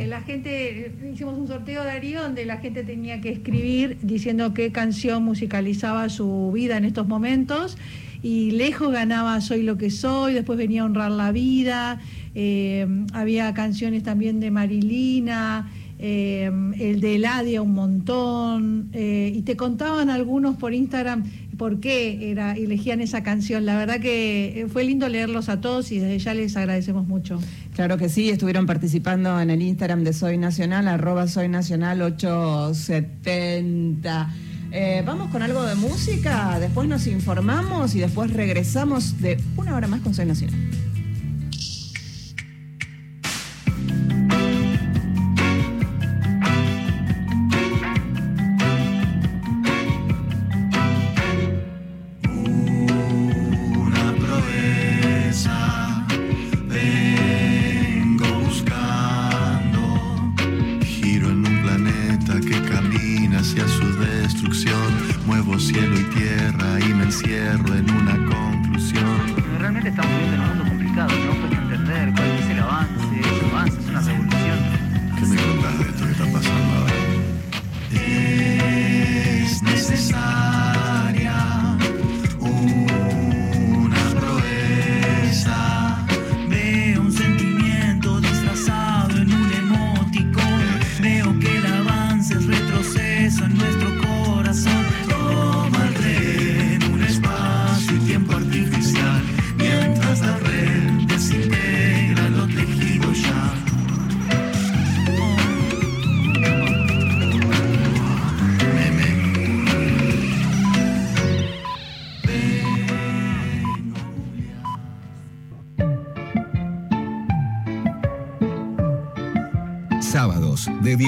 la gente, hicimos un sorteo, Darío, donde la gente tenía que escribir diciendo qué canción musicalizaba su vida en estos momentos y lejos ganaba Soy lo que soy, después venía a Honrar la vida, eh, había canciones también de Marilina, eh, el de Eladia un montón, eh, y te contaban algunos por Instagram por qué era, elegían esa canción. La verdad que fue lindo leerlos a todos y desde ya les agradecemos mucho. Claro que sí, estuvieron participando en el Instagram de Soy Nacional, arroba Soy Nacional 870. vamos con algo de música, después nos informamos y después regresamos de una hora más con Soy Nacional.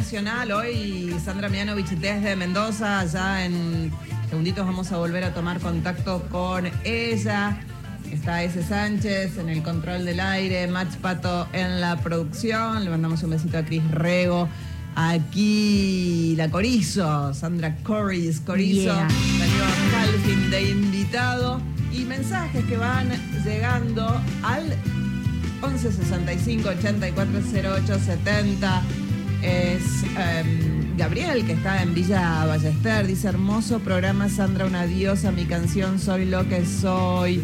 Nacional, hoy Sandra Mianovich desde Mendoza, ya en segunditos vamos a volver a tomar contacto con ella. Está ese Sánchez en el control del aire, Max Pato en la producción. Le mandamos un besito a Cris Rego. Aquí la Corizo, Sandra Coris, Corizo, yeah. Calvin de invitado. Y mensajes que van llegando al 1165 8408 70. Es em, Gabriel, que está en Villa Ballester. Dice: Hermoso programa, Sandra, una diosa. Mi canción Soy lo que soy.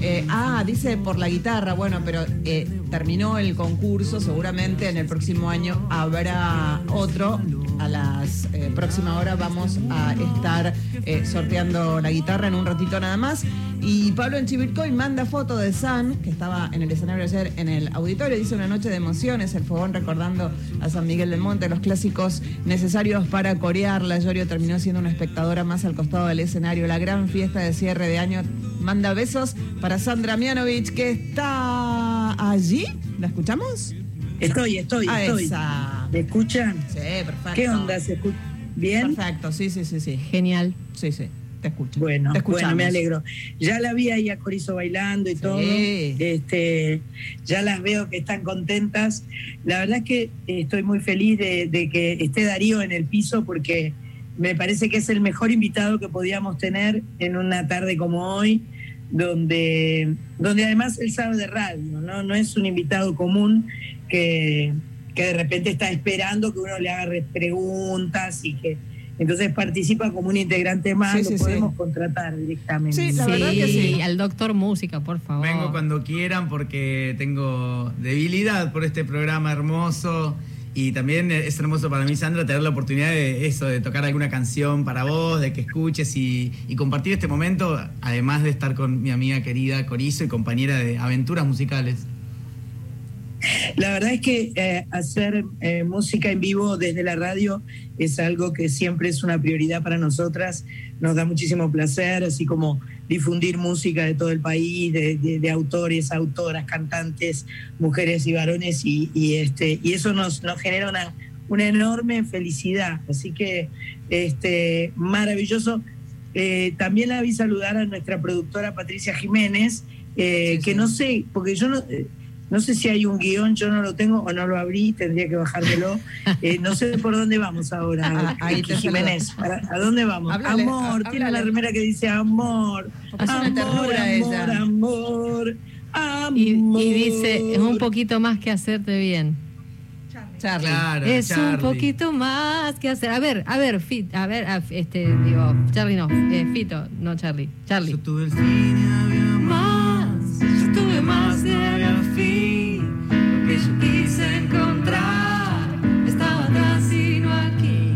Eh, ah, dice por la guitarra, bueno, pero eh, terminó el concurso, seguramente en el próximo año habrá otro. A las eh, próxima hora vamos a estar sorteando la guitarra en un ratito nada más. Y Pablo en Chivilcoy manda foto de San, que estaba en el escenario ayer en el auditorio, dice una noche de emociones, el fogón recordando a San Miguel del Monte, los clásicos necesarios para corear. La Llorio terminó siendo una espectadora más al costado del escenario. La gran fiesta de cierre de año manda besos para Sandra Mianovich, que está allí. ¿La escuchamos? Estoy, estoy, a estoy. Esa. ¿Me escuchan? Sí, perfecto. ¿Qué onda? ¿Se escucha bien? Perfecto, sí, sí, sí, sí. Genial. Sí, sí, te escucho. Bueno, te bueno, me alegro. Ya la vi ahí a Corizo bailando y Sí. todo. Este, ya las veo que están contentas. La verdad es que estoy muy feliz de, de que esté Darío en el piso porque me parece que es el mejor invitado que podíamos tener en una tarde como hoy, donde, donde además él sabe de radio, ¿no? No es un invitado común que, que de repente está esperando que uno le haga re- preguntas y que entonces participa como un integrante más, Sí, lo sí, sí. podemos contratar directamente. Sí, la verdad que sí. al doctor música, por favor. Vengo cuando quieran porque tengo debilidad por este programa hermoso. Y también es hermoso para mí, Sandra, tener la oportunidad de eso, de tocar alguna canción para vos, de que escuches y, y compartir este momento, además de estar con mi amiga querida Corizo y compañera de aventuras musicales. La verdad es que eh, hacer eh, música en vivo desde la radio es algo que siempre es una prioridad para nosotras. Nos da muchísimo placer, así como difundir música de todo el país, de, de- de autores, autoras, cantantes, mujeres y varones, y, y, este, y eso nos, nos genera una, una enorme felicidad. Así que este, maravilloso. Eh, también la vi saludar a nuestra productora Patricia Jiménez, eh, Sí, que no sé, porque yo no, eh, no sé si hay un guion, yo no lo tengo o no lo abrí, tendría que bajármelo. Eh, no sé por dónde vamos ahora, Ah, ahí te Jiménez. ¿Para- ¿A dónde vamos? Háblale, amor, tiene la remera que dice amor. Porque amor, amor, ella. amor, amor. Y, y dice, es un poquito más que hacerte bien. Charlie. Claro, es un poquito más que hacer. A ver, a ver, Fit, a ver, a- este, digo, Charlie no, eh, Fito, no Charlie, Charlie. Yo tuve el fin más no había fin. Lo que yo quise encontrar estaba atrás y no aquí.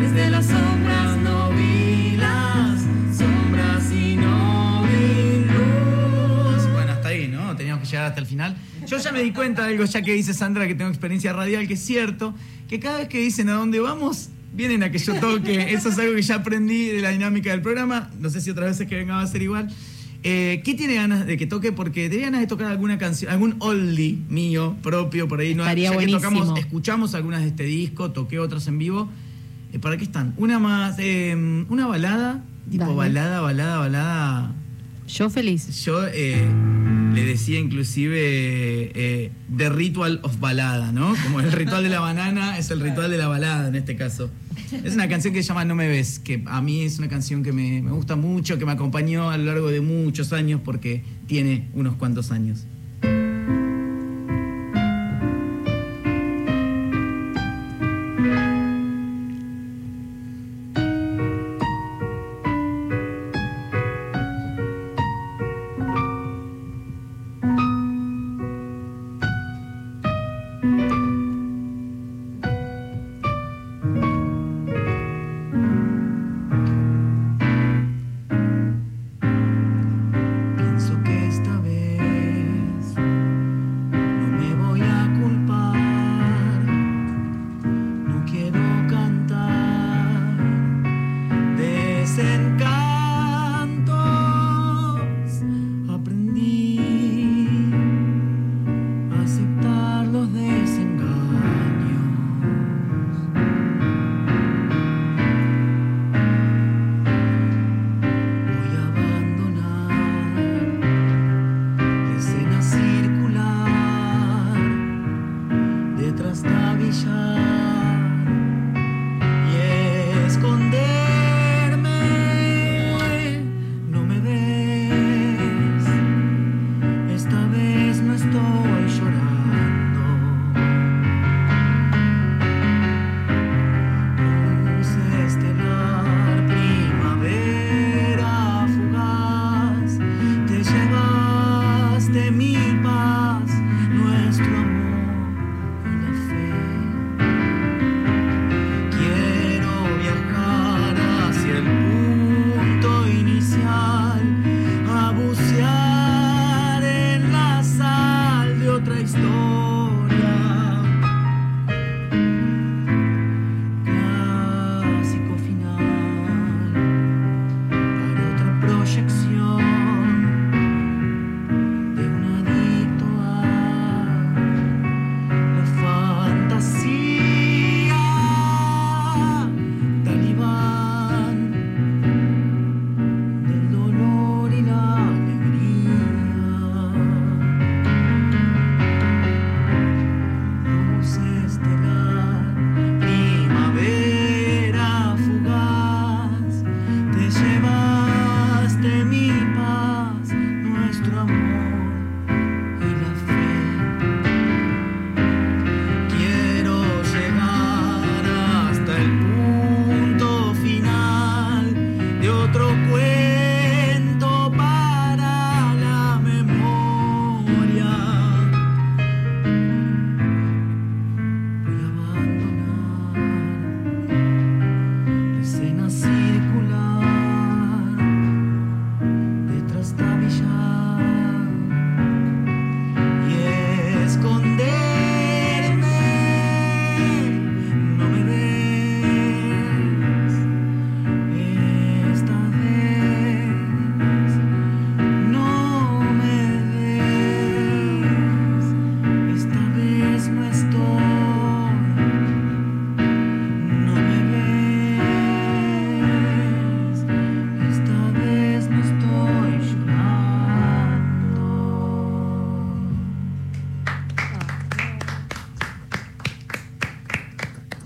Desde las sombras no vi las sombras y no vi luz. Bueno, hasta ahí, ¿no? Teníamos que llegar hasta el final. Yo ya me di cuenta de algo, ya que dice Sandra que tengo experiencia radial, que es cierto, que cada vez que dicen a dónde vamos, vienen a que yo toque. Eso es algo que ya aprendí de la dinámica del programa. No sé si otras veces que venga va a ser igual. Eh, ¿Qué tiene ganas de que toque? Porque tenía ganas de tocar alguna canción, algún oldie mío, propio, por ahí. No, Estaría ya que buenísimo. tocamos, escuchamos algunas de este disco, toqué otras en vivo. Eh, ¿Para qué están? Una más, eh, una balada, tipo Dale. balada, balada, balada. Yo feliz. Yo eh, le decía inclusive eh, The Ritual of Balada, ¿no? Como el ritual de la banana es el ritual de la balada en este caso. Es una canción que se llama No me ves, que a mí es una canción que me, me gusta mucho, que me acompañó a lo largo de muchos años porque tiene unos cuantos años.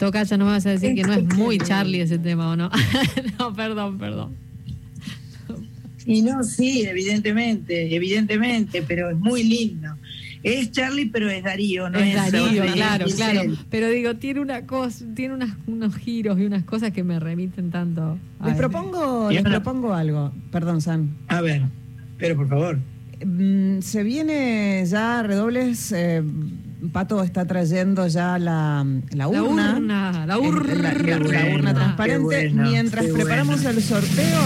Toca, ya no me vas a decir que no es muy Charlie ese tema, ¿o no? no, perdón, perdón. Y no, sí, evidentemente, evidentemente, pero es muy lindo. Es Charlie, pero es Darío, ¿no? es Darío, otro, claro, es claro. Pero digo, tiene una cosa, tiene unas, unos giros y unas cosas que me remiten tanto. a Les propongo, les propongo algo. Perdón, San. A ver, pero por favor. Mm, se viene ya redobles. eh, Pato está trayendo ya la, la La urna. urna, la urna. la- la- la bueno, urna transparente. bueno, Mientras preparamos bueno. el sorteo.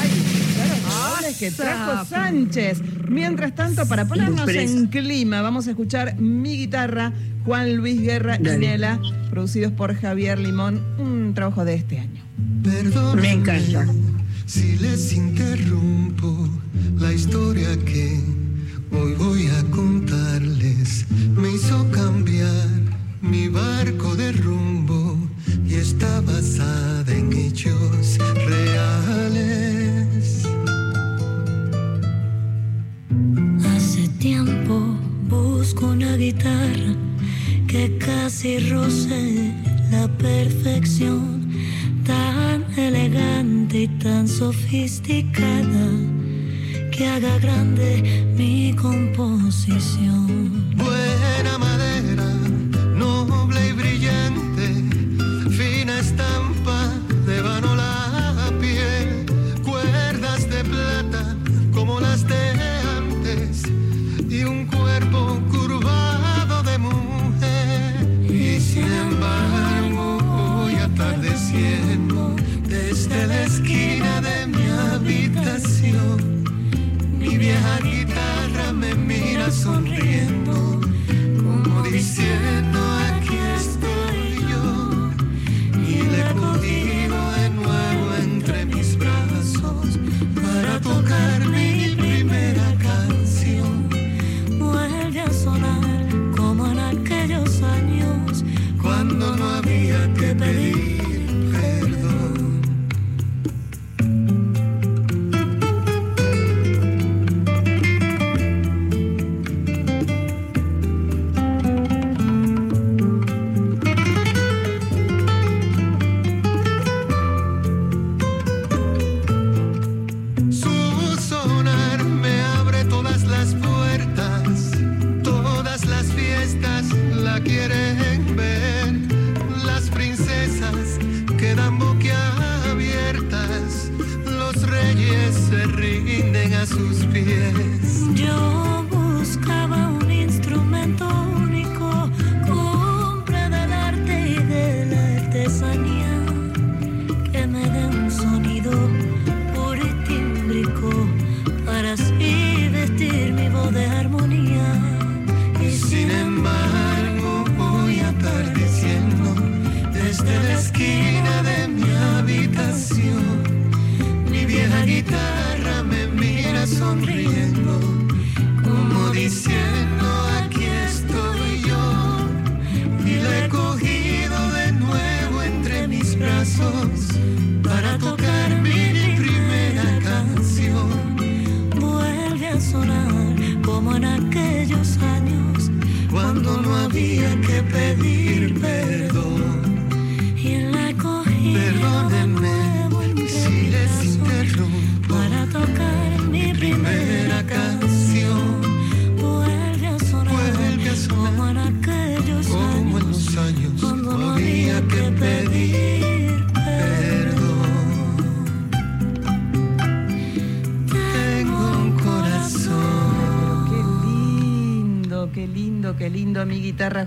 Ay, claro, redobles que trajo. Sánchez. Mientras tanto, para ponernos en clima, vamos a escuchar Mi Guitarra, Juan Luis Guerra y. Nela, producidos por Javier Limón. Un trabajo de este año. Perdónenme Me encanta. Si les interrumpo la historia que hoy voy a contarles, me hizo cambiar mi barco de rumbo y está basada en hechos reales. Hace tiempo busco una guitarra que casi roce la perfección, tan elegante y tan sofisticada que haga grande mi composición. Vieja guitarra me mira sonriendo,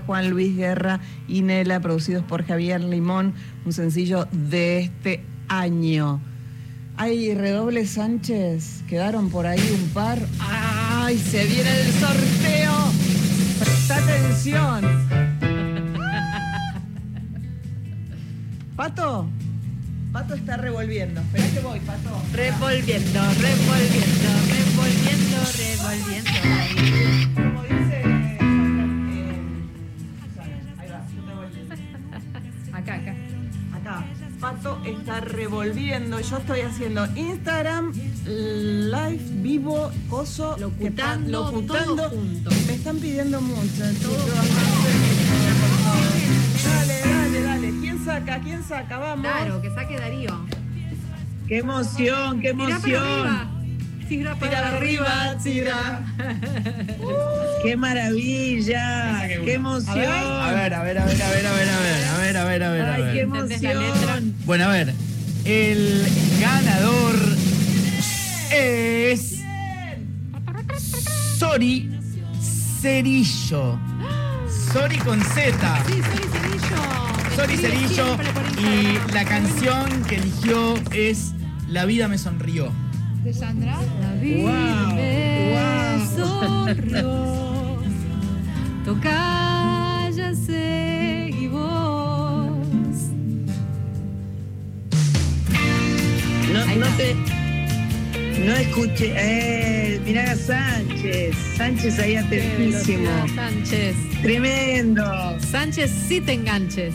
Juan Luis Guerra y Nela, producidos por Javier Limón, un sencillo de este año. Hay redobles Sánchez, quedaron por ahí un par. ¡Ay! Se viene el sorteo. Presta atención. Pato, Pato está revolviendo. Espera que voy, Pato. Revolviendo, revolviendo, revolviendo, revolviendo. Yo estoy haciendo Instagram, live, vivo, coso, que Locutando, están locutando. todo junto. Me están pidiendo mucho. chicos. Dale, dale, dale. ¿Quién saca? ¿Quién saca? Vamos. Claro, que saque Darío. ¡Qué emoción, qué Tira para emoción! arriba. Tira Tira para arriba, tira. ¡Qué maravilla! ¡Qué emoción! A ver, a ver, a ver, a ver, a ver, a ver, a ver, a ver, a ver, ¡Ay, qué emoción! Bueno, a ver. El ganador es Sori Cerillo. Sori con Z. Sí, Cerillo. Sori Cerillo y la canción que eligió es La vida me sonrió. De Sandra. La vida Wow, me wow. sonrió. Cállase No, te. No escuché. Eh, mirá a Sánchez. Sánchez ahí atentísimo. Sánchez. Tremendo. Sánchez, sí te enganches.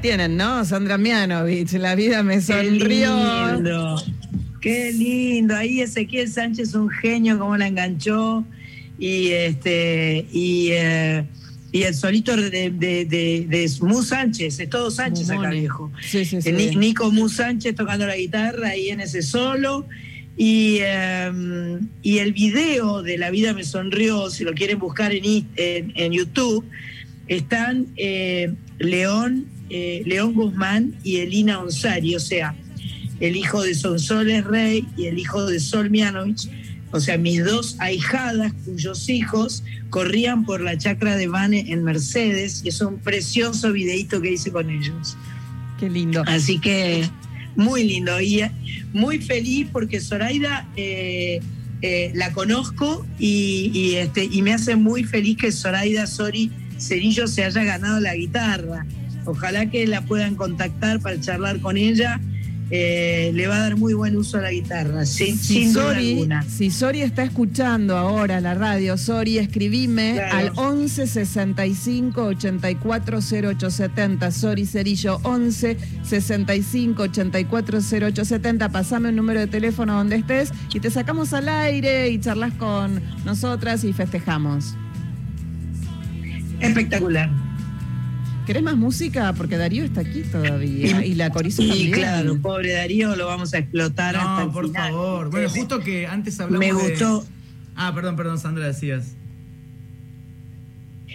La tienen, ¿no? Sandra Mianovich, la vida me Qué sonrió. lindo. Qué lindo. Ahí Ezequiel Sánchez, un genio, como la enganchó. Y este, y, eh, y el solito de, de, de, de Mu Sánchez, es todo Sánchez acá, viejo. Sí, sí, sí. Eh, Ni- Nico Mu Sánchez tocando la guitarra ahí en ese solo. Y, eh, y el video de La vida me sonrió, si lo quieren buscar en, en YouTube, están eh, León, eh, León Guzmán y Elina Onsari, o sea, el hijo de Sonsoles Rey y el hijo de Sol Mianovich, o sea, mis dos ahijadas cuyos hijos corrían por la chacra de Vane en Mercedes, y es un precioso videíto que hice con ellos. Qué lindo. Así que muy lindo y eh, muy feliz porque Zoraida eh, eh, la conozco y, y, este, y me hace muy feliz que Zoraida Sori Cerillo se haya ganado la guitarra. Ojalá que la puedan contactar para charlar con ella. Eh, le va a dar muy buen uso a la guitarra, sin, Si sin duda Sori, alguna. si Sori está escuchando ahora la radio, Sori, escribime Claro. al 11 65 84 0870. Sori Cerillo, 11 65 84 0870. Pasame un número de teléfono donde estés y te sacamos al aire y charlas con nosotras y festejamos. Espectacular. ¿Querés más música? Porque Darío está aquí todavía y, la Corizo Y también. claro, pobre Darío, lo vamos a explotar hasta el No, por final. favor. Bueno, justo que antes hablamos me de- gustó. Ah, perdón, perdón, Sandra, decías.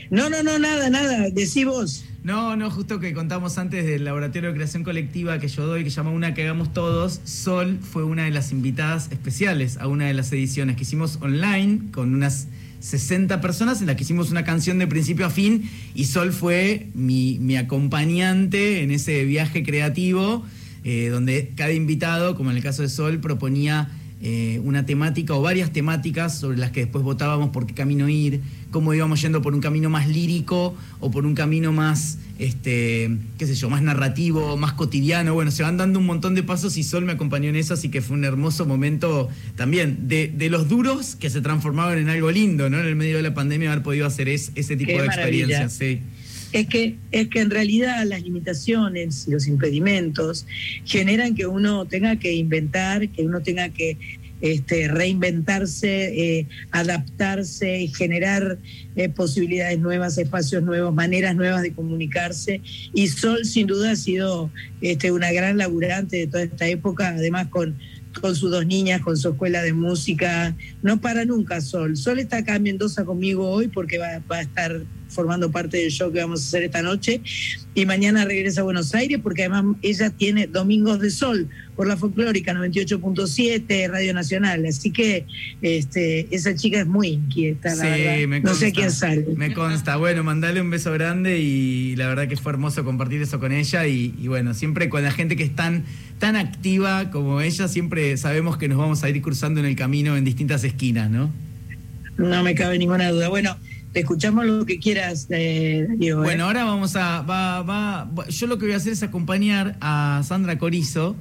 No, no, no, nada, nada. Decí vos. No, no, justo que contamos antes del laboratorio de creación colectiva que yo doy, que se llama Una que hagamos todos. Sol fue una de las invitadas especiales a una de las ediciones que hicimos online con unas 60 personas en las que hicimos una canción de principio a fin y Sol fue mi, acompañante en ese viaje creativo eh, donde cada invitado, como en el caso de Sol, proponía eh, una temática o varias temáticas sobre las que después votábamos por qué camino ir, cómo íbamos yendo por un camino más lírico o por un camino más, este, qué sé yo, más narrativo, más cotidiano. Bueno, se van dando un montón de pasos y Sol me acompañó en eso, así que fue un hermoso momento también de, de los duros que se transformaban en algo lindo, ¿no? En el medio de la pandemia haber podido hacer es- ese tipo Qué de maravilla. experiencias, sí. Es que, es que en realidad las limitaciones y los impedimentos generan que uno tenga que inventar, que uno tenga que este, reinventarse, eh, adaptarse generar eh, posibilidades nuevas, espacios nuevos, maneras nuevas de comunicarse. Y Sol sin duda ha sido este, una gran laburante de toda esta época, además con, con sus dos niñas, con su escuela de música. No para nunca Sol. Sol está acá en Mendoza conmigo hoy porque va, va a estar formando parte del show que vamos a hacer esta noche y mañana regresa a Buenos Aires porque además ella tiene Domingos de Sol por la folclórica 98.7 Radio Nacional, así que este, esa chica es muy inquieta, la Sí, verdad. me no sé consta. quién sale. Me consta. Bueno, mandale un beso grande y la verdad que fue hermoso compartir eso con ella. Y, y bueno, siempre con la gente que es tan, tan activa como ella, siempre sabemos que nos vamos a ir cruzando en el camino en distintas esquinas, ¿no? No me cabe ninguna duda. Bueno, te escuchamos lo que quieras, eh, Darío, ¿eh? Bueno, ahora vamos a. Va, va, yo lo que voy a hacer es acompañar a Sandra Corizo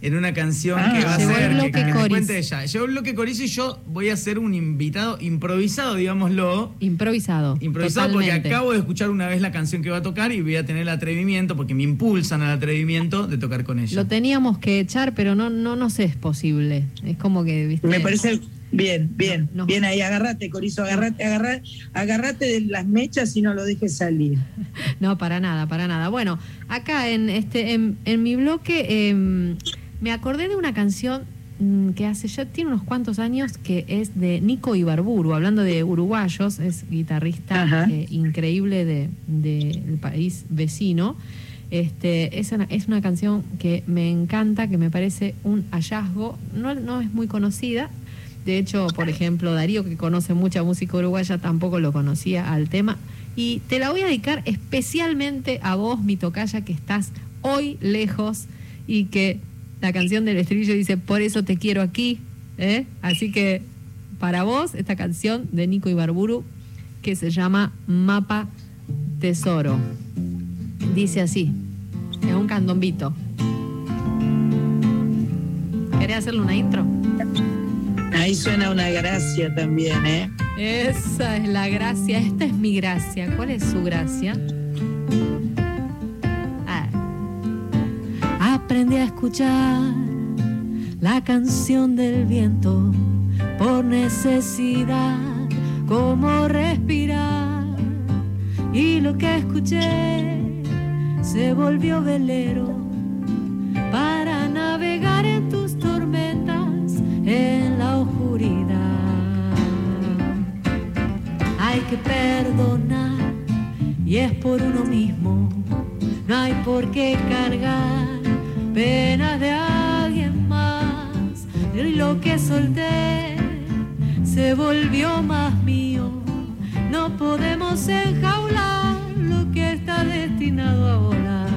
en una canción Ah, que va a ser. bloque que, Corizo. cuente ella. Llegó el bloque Corizo y yo voy a ser un invitado improvisado, digámoslo. Improvisado. Improvisado porque acabo de escuchar una vez la canción que va a tocar y voy a tener el atrevimiento, porque me impulsan al atrevimiento de tocar con ella. Lo teníamos que echar, pero no, no nos es posible. Es como que, ¿viste? Me parece bien, bien, No, no. bien ahí, agarrate, Corizo, agarrate, agarrate, agarrate de las mechas y no lo dejes salir. No, para nada, para nada. Bueno, acá en este en, en mi bloque em, me acordé de una canción mm, que hace ya tiene unos cuantos años que es de Nico Ibarburu, hablando de uruguayos, es guitarrista eh, increíble de- del país vecino. Este, es, una, es una canción que me encanta, que me parece un hallazgo. No, no es muy conocida. De hecho, por ejemplo, Darío, que conoce mucha música uruguaya, tampoco lo conocía al tema. Y te la voy a dedicar especialmente a vos, mi tocaya, que estás hoy lejos y que la canción del estribillo dice, por eso te quiero aquí. ¿eh? Así que para vos, esta canción de Nico Ibarburu, que se llama Mapa Tesoro. Dice así, es un candombito. ¿Querés hacerle una intro? Ahí suena una gracia también, ¿eh? Esa es la gracia, esta es mi gracia. ¿Cuál es su gracia? Aprendí a escuchar la canción del viento por necesidad, como respirar. Y lo que escuché se volvió velero que perdonar y es por uno mismo, no hay por qué cargar penas de alguien más. Y lo que solté se volvió más mío, no podemos enjaular lo que está destinado a volar.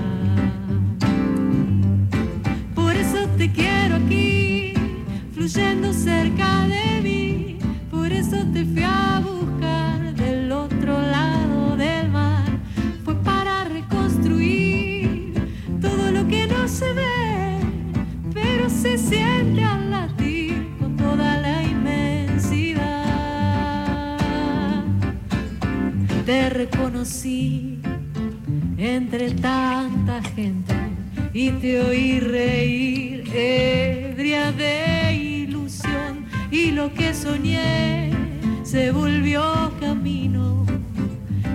Por eso te quiero aquí, fluyendo cerca de mí. Por eso te fui a otro lado del mar. Fue para reconstruir todo lo que no se ve, pero se siente al latir con toda la inmensidad. Te reconocí entre tanta gente y te oí reír, ebria de ilusión, y lo que soñé se volvió camino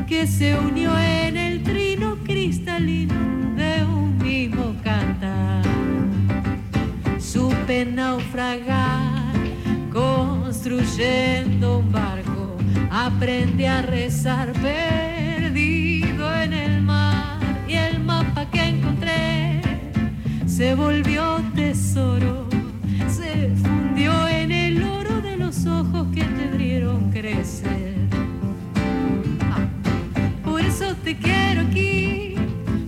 que se unió en el trino cristalino de un mismo cantar. Supe naufragar construyendo un barco, aprendí a rezar perdido en el mar y el mapa que encontré se volvió tesoro, se fundió en el oro de los ojos que te vieron crecer. Eso te quiero aquí,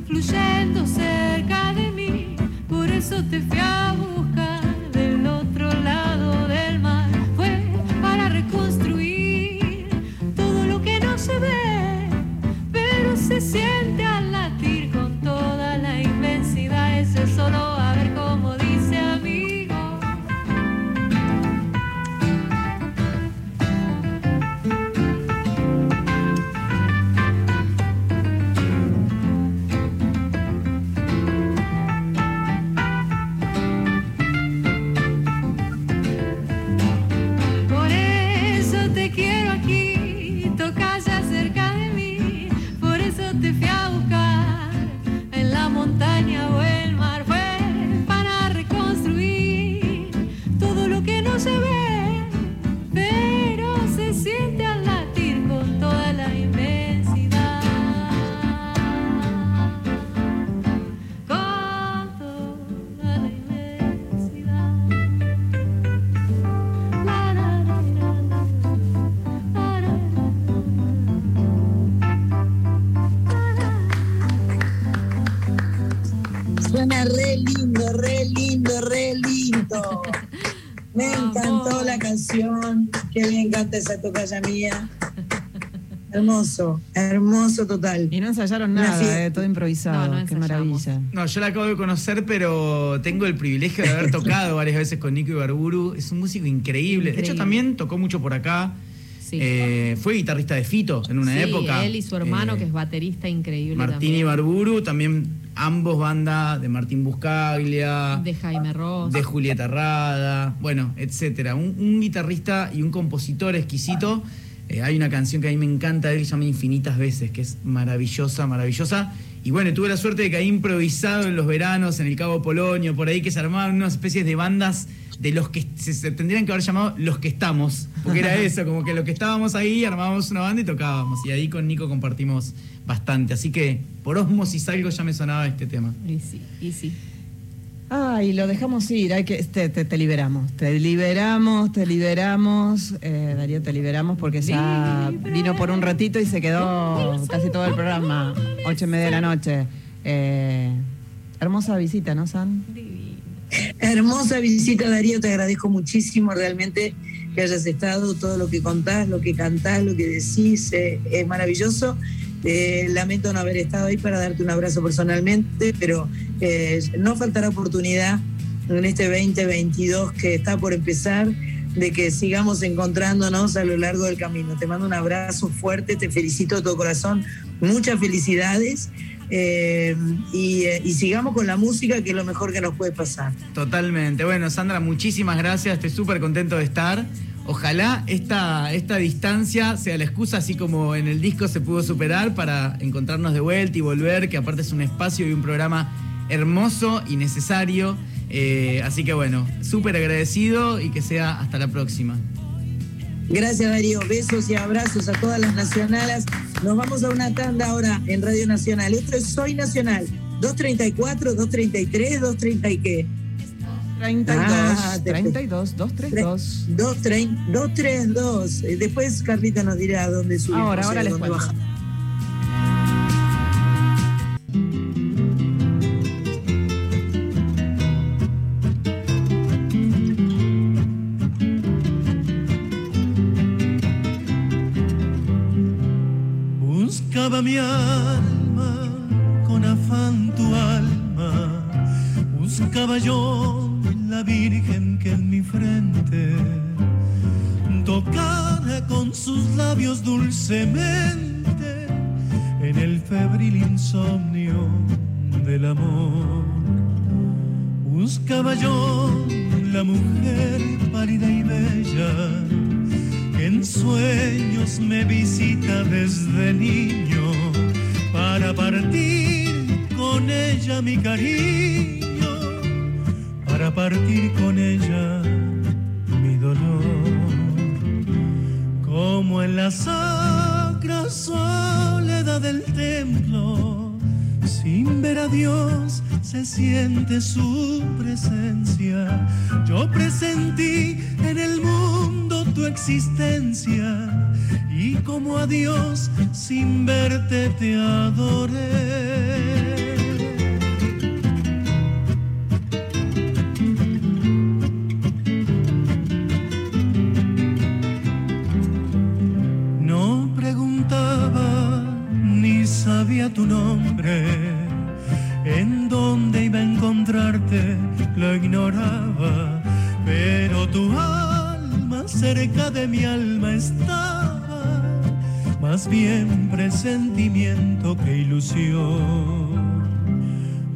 fluyendo cerca de mí. Por eso te fui quiero aquí, tocaya mía. Hermoso, hermoso total. Y no ensayaron nada, eh, todo improvisado. No, no Qué maravilla. No, yo la acabo de conocer, pero tengo el privilegio de haber tocado varias veces con Nico Ibarburu. Es un músico increíble. De hecho, Increíble. también tocó mucho por acá. Sí. Eh, fue guitarrista de Fito en una Sí, época. Él y su hermano, Eh, que es baterista increíble Martín también. Ibarburu, también ambos bandas de Martín Buscaglia, De Jaime Ross. de Julieta Rada, bueno, etcétera. Un, un guitarrista y un compositor exquisito. Eh, hay una canción que a mí me encanta de él que se llama Infinitas veces, que es maravillosa, maravillosa. Y bueno, tuve la suerte de que ahí improvisado en los veranos, en el Cabo Polonio, por ahí que se armaban unas especies de bandas de los que se, se tendrían que haber llamado Los que estamos, porque era eso, como que los que estábamos ahí armábamos una banda y tocábamos. Y ahí con Nico compartimos bastante. Así que por osmosis algo ya me sonaba este tema. Y sí, y sí. Ay, lo dejamos ir, hay que, te, te- te liberamos, te liberamos, te liberamos, eh, Darío, te liberamos porque ya vino por un ratito y se quedó casi todo el programa, ocho y media de la noche. Eh, hermosa visita, ¿no, San? Hermosa visita, Darío, te agradezco muchísimo realmente que hayas estado, todo lo que contás, lo que cantás, lo que decís, eh, es maravilloso. Eh, lamento no haber estado ahí para darte un abrazo personalmente, pero eh, no faltará oportunidad en este 2022 que está por empezar de que sigamos encontrándonos a lo largo del camino. Te mando un abrazo fuerte, te felicito de todo corazón, muchas felicidades eh, y, eh, y sigamos con la música, que es lo mejor que nos puede pasar. Totalmente. Bueno, Sandra, muchísimas gracias. Estoy súper contento de estar. Ojalá esta, esta distancia sea la excusa, así como en el disco se pudo superar, para encontrarnos de vuelta y volver, que aparte es un espacio y un programa hermoso y necesario. Eh, así que bueno, súper agradecido y que sea hasta la próxima. Gracias Darío, besos y abrazos a todas las nacionales. Nos vamos a una tanda ahora en Radio Nacional. Esto es Soy Nacional. 234, 233, 230 y qué. 32, Ah, te- 32, 232. 232. Eh, Después Carlita nos dirá dónde subimos. Ahora, ahora y les cuento. bajamos. Buscaba mi alma con afán tu alma, buscaba yo la Virgen que en mi frente tocara con sus labios dulcemente en el febril insomnio del amor. Buscaba yo la mujer pálida y bella en sueños me visita desde niño para partir con ella mi cariño, para partir con ella mi dolor. Como en la sacra soledad del templo, sin ver a Dios se siente su presencia. Yo presentí en el mundo tu existencia y como a Dios sin verte te adoré. No preguntaba ni sabía tu nombre, cerca de mi alma estaba, más bien presentimiento que ilusión.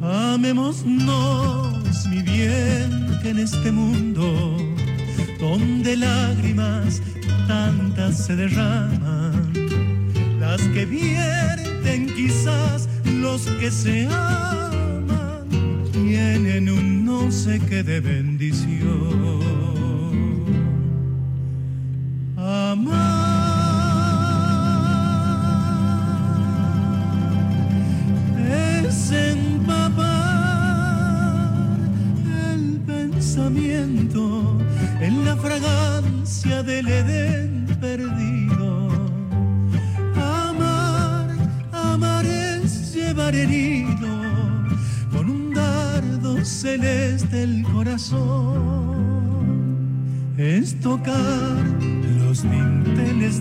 Amémonos, mi bien, que en este mundo, donde lágrimas tantas se derraman, las que vierten quizás los que se aman, tienen un no sé qué de bendición.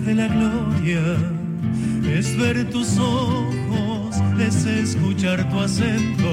De la gloria, es ver tus ojos, es escuchar tu acento,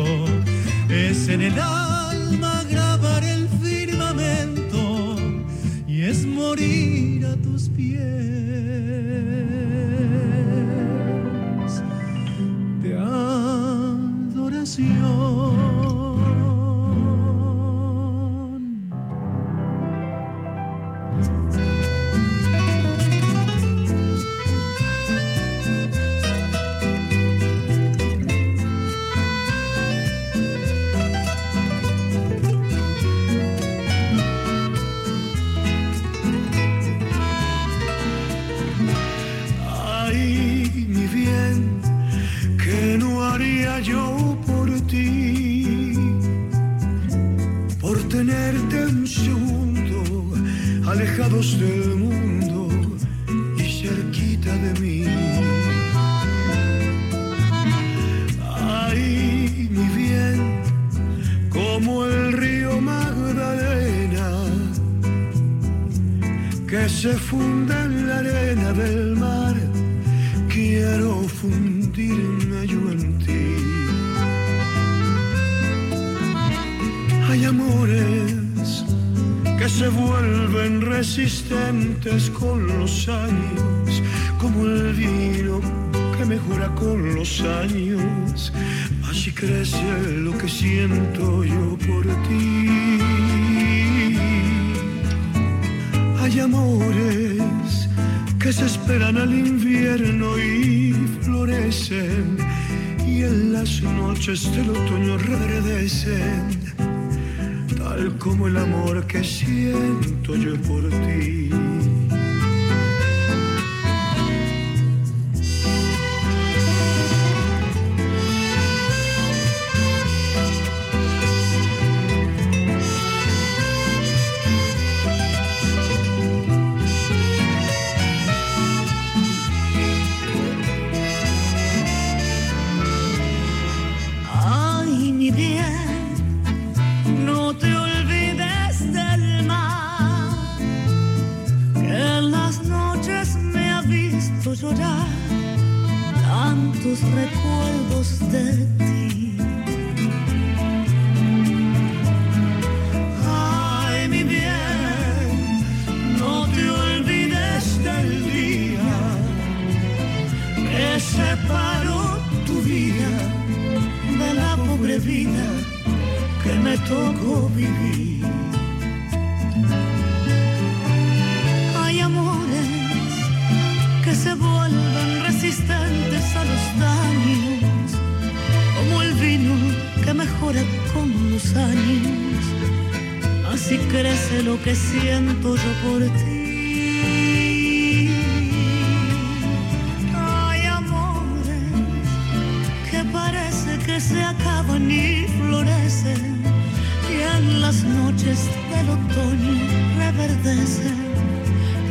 noches del otoño reverdecen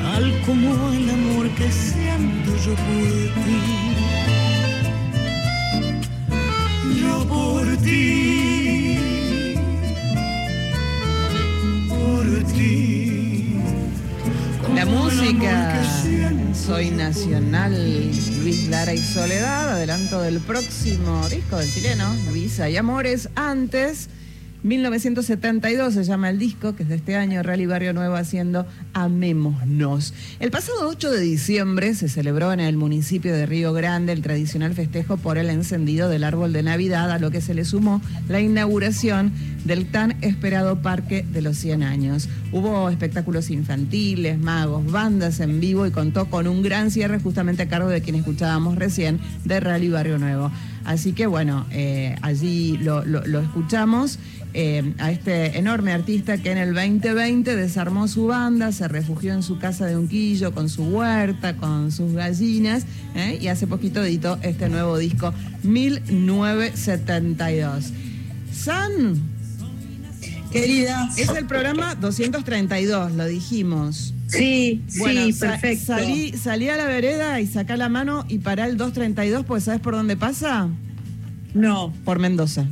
tal como el amor que siento yo por ti yo por ti por ti. La música Soy Nacional, Luis Lara y Soledad, adelanto del próximo disco del chileno, Visa y Amores. Antes, 1972 se llama el disco, que es de este año, Rally Barrio Nuevo haciendo Amémonos. El pasado 8 de diciembre se celebró en el municipio de Río Grande el tradicional festejo por el encendido del árbol de Navidad, a lo que se le sumó la inauguración del tan esperado Parque de los 100 años. Hubo espectáculos infantiles, magos, bandas en vivo y contó con un gran cierre justamente a cargo de quien escuchábamos recién de Rally Barrio Nuevo. Así que bueno, eh, allí lo, escuchamos eh, a este enorme artista que en el 2020 desarmó su banda, se refugió en su casa de Unquillo con su huerta, con sus gallinas ¿eh? y hace poquito editó este nuevo disco 1972. San, Querida. es el programa 232, lo dijimos. Sí, Bueno, sí, sa- perfecto. salí, salí a la vereda y sacá la mano y pará el 232, pues ¿sabes por dónde pasa? No. Por Mendoza.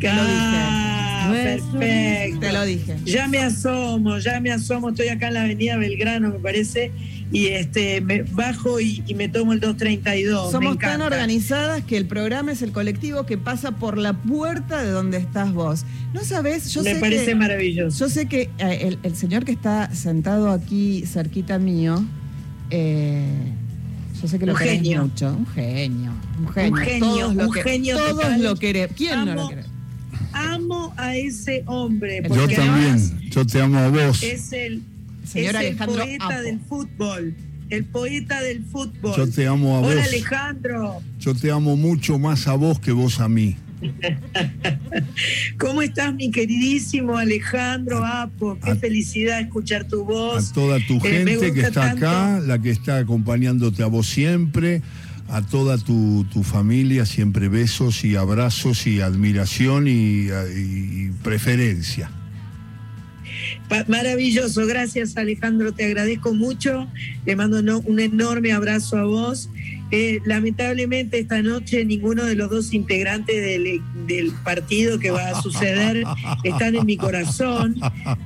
Lo Ah, dije. perfecto. Te lo dije. Ya me asomo, ya me asomo, estoy acá en la avenida Belgrano, me parece, y este me bajo y, y me tomo el 232. me Somos tan organizadas que el programa es el colectivo que pasa por la puerta de donde estás vos. No sabes, yo Me sé parece que, maravilloso. Yo sé que eh, el, el señor que está sentado aquí cerquita mío, eh, yo sé que lo querés mucho. Un genio. Un genio. Un genio, Todos lo un que- genio Todos lo queremos. ¿Quién no lo quiere? Amo a ese hombre. Yo también, yo te amo a vos. Es el, Señor es el Alejandro poeta Apo. del fútbol. El poeta del fútbol. Yo te amo a Hola vos. Alejandro, Yo te amo mucho más a vos que vos a mí. ¿cómo estás mi queridísimo Alejandro Apo? Qué A- felicidad escuchar tu A voz. toda tu Eh, gente que está tanto. acá, la que está acompañándote a vos siempre, a toda tu, tu familia, siempre besos y abrazos y admiración y, y preferencia. Maravilloso, gracias Alejandro, te agradezco mucho, te mando un enorme abrazo a vos. Eh, lamentablemente esta noche ninguno de los dos integrantes del, del partido que va a suceder están en mi corazón,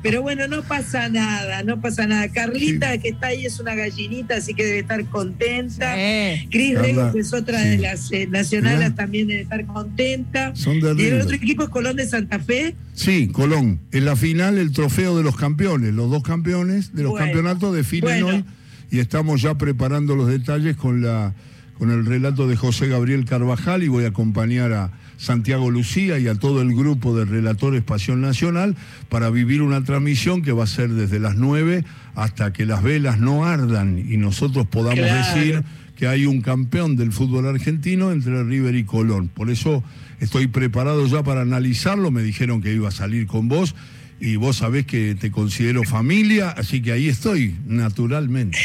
pero bueno, no pasa nada, no pasa nada. Carlita que está ahí es una gallinita, así que debe estar contenta. Eh, Cris Rego, que es otra sí. de las eh, nacionales, también debe estar contenta. Son de Y el otro equipo es Colón de Santa Fe. Sí, Colón. En la final el trofeo de los campeones. Los dos campeones de los Bueno, campeonatos definen bueno. hoy y estamos ya preparando los detalles con la con el relato de José Gabriel Carvajal y voy a acompañar a Santiago Lucía y a todo el grupo de relatores Pasión Nacional para vivir una transmisión que va a ser desde las 9 hasta que las velas no ardan y nosotros podamos Claro. decir que hay un campeón del fútbol argentino entre River y Colón. Por eso estoy preparado ya para analizarlo. Me dijeron que iba a salir con vos y vos sabés que te considero familia, así que ahí estoy, naturalmente.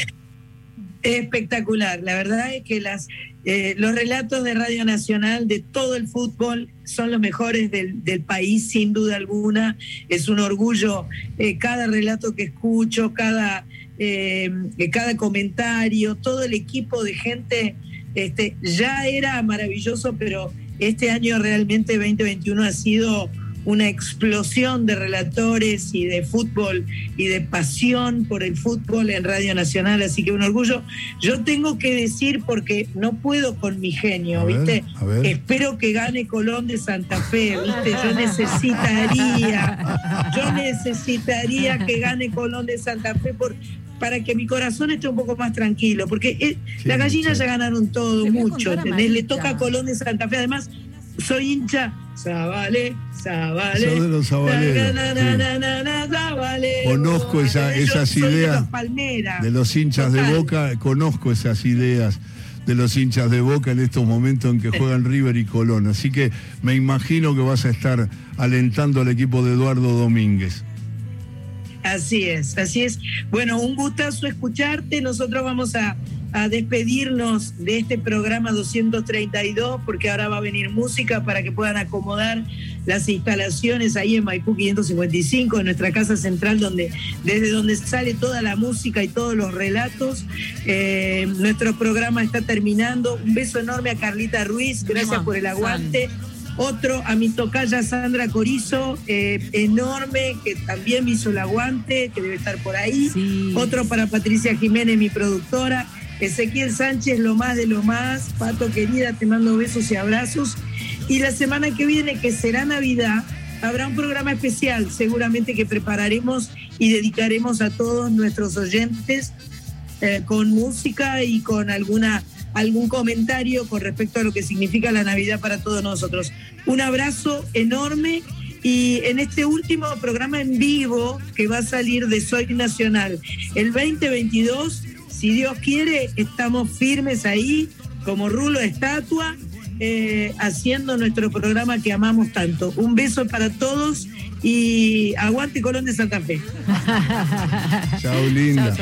Espectacular. La verdad es que las, eh, los relatos de Radio Nacional de todo el fútbol son los mejores del, del país, sin duda alguna. Es un orgullo eh, cada relato que escucho, cada, eh, cada comentario, todo el equipo de gente. Este, ya era maravilloso, pero este año realmente 2021 ha sido una explosión de relatores y de fútbol y de pasión por el fútbol en Radio Nacional, así que un orgullo. Yo tengo que decir, porque no puedo con mi genio, A ¿viste? ver. Espero que gane Colón de Santa Fe, ¿viste? Yo necesitaría, yo necesitaría que gane Colón de Santa Fe por, para que mi corazón esté un poco más tranquilo, porque eh, Sí, las gallinas sí. ya ganaron todo, mucho. Le toca a Colón de Santa Fe, además soy hincha, Zabale, Zabale. Sos de los zabaleros, na, na, na. Conozco esa- esas soy de ideas los. De los hinchas de. Boca, conozco esas ideas de los hinchas de Boca en estos momentos en que juegan River y Colón. Así que me imagino que vas a estar alentando al equipo de Eduardo Domínguez. Así es, así es. Bueno, un gustazo escucharte. Nosotros vamos a, a despedirnos de este programa 232 porque ahora va a venir música para que puedan acomodar las instalaciones ahí en Maipú 555, en nuestra casa central, donde, desde donde sale toda la música y todos los relatos. Eh, nuestro programa está terminando. Un beso enorme a Carlita Ruiz, gracias por el aguante. Otro a mi tocaya Sandra Corizo, eh, enorme, que también me hizo el aguante, que debe estar por ahí. Sí. Otro para Patricia Jiménez, mi productora. Ezequiel Sánchez, lo más de lo más. Pato querida, te mando besos y abrazos. Y la semana que viene, que será Navidad, habrá un programa especial, seguramente que prepararemos y dedicaremos a todos nuestros oyentes eh, con música y con alguna algún comentario con respecto a lo que significa la Navidad para todos nosotros. Un abrazo enorme y en este último programa en vivo que va a salir de Soy Nacional el 2022, si Dios quiere, estamos firmes ahí como rulo de estatua. eh, haciendo nuestro programa que amamos tanto. Un beso para todos y aguante Colón de Santa Fe. Chao, linda.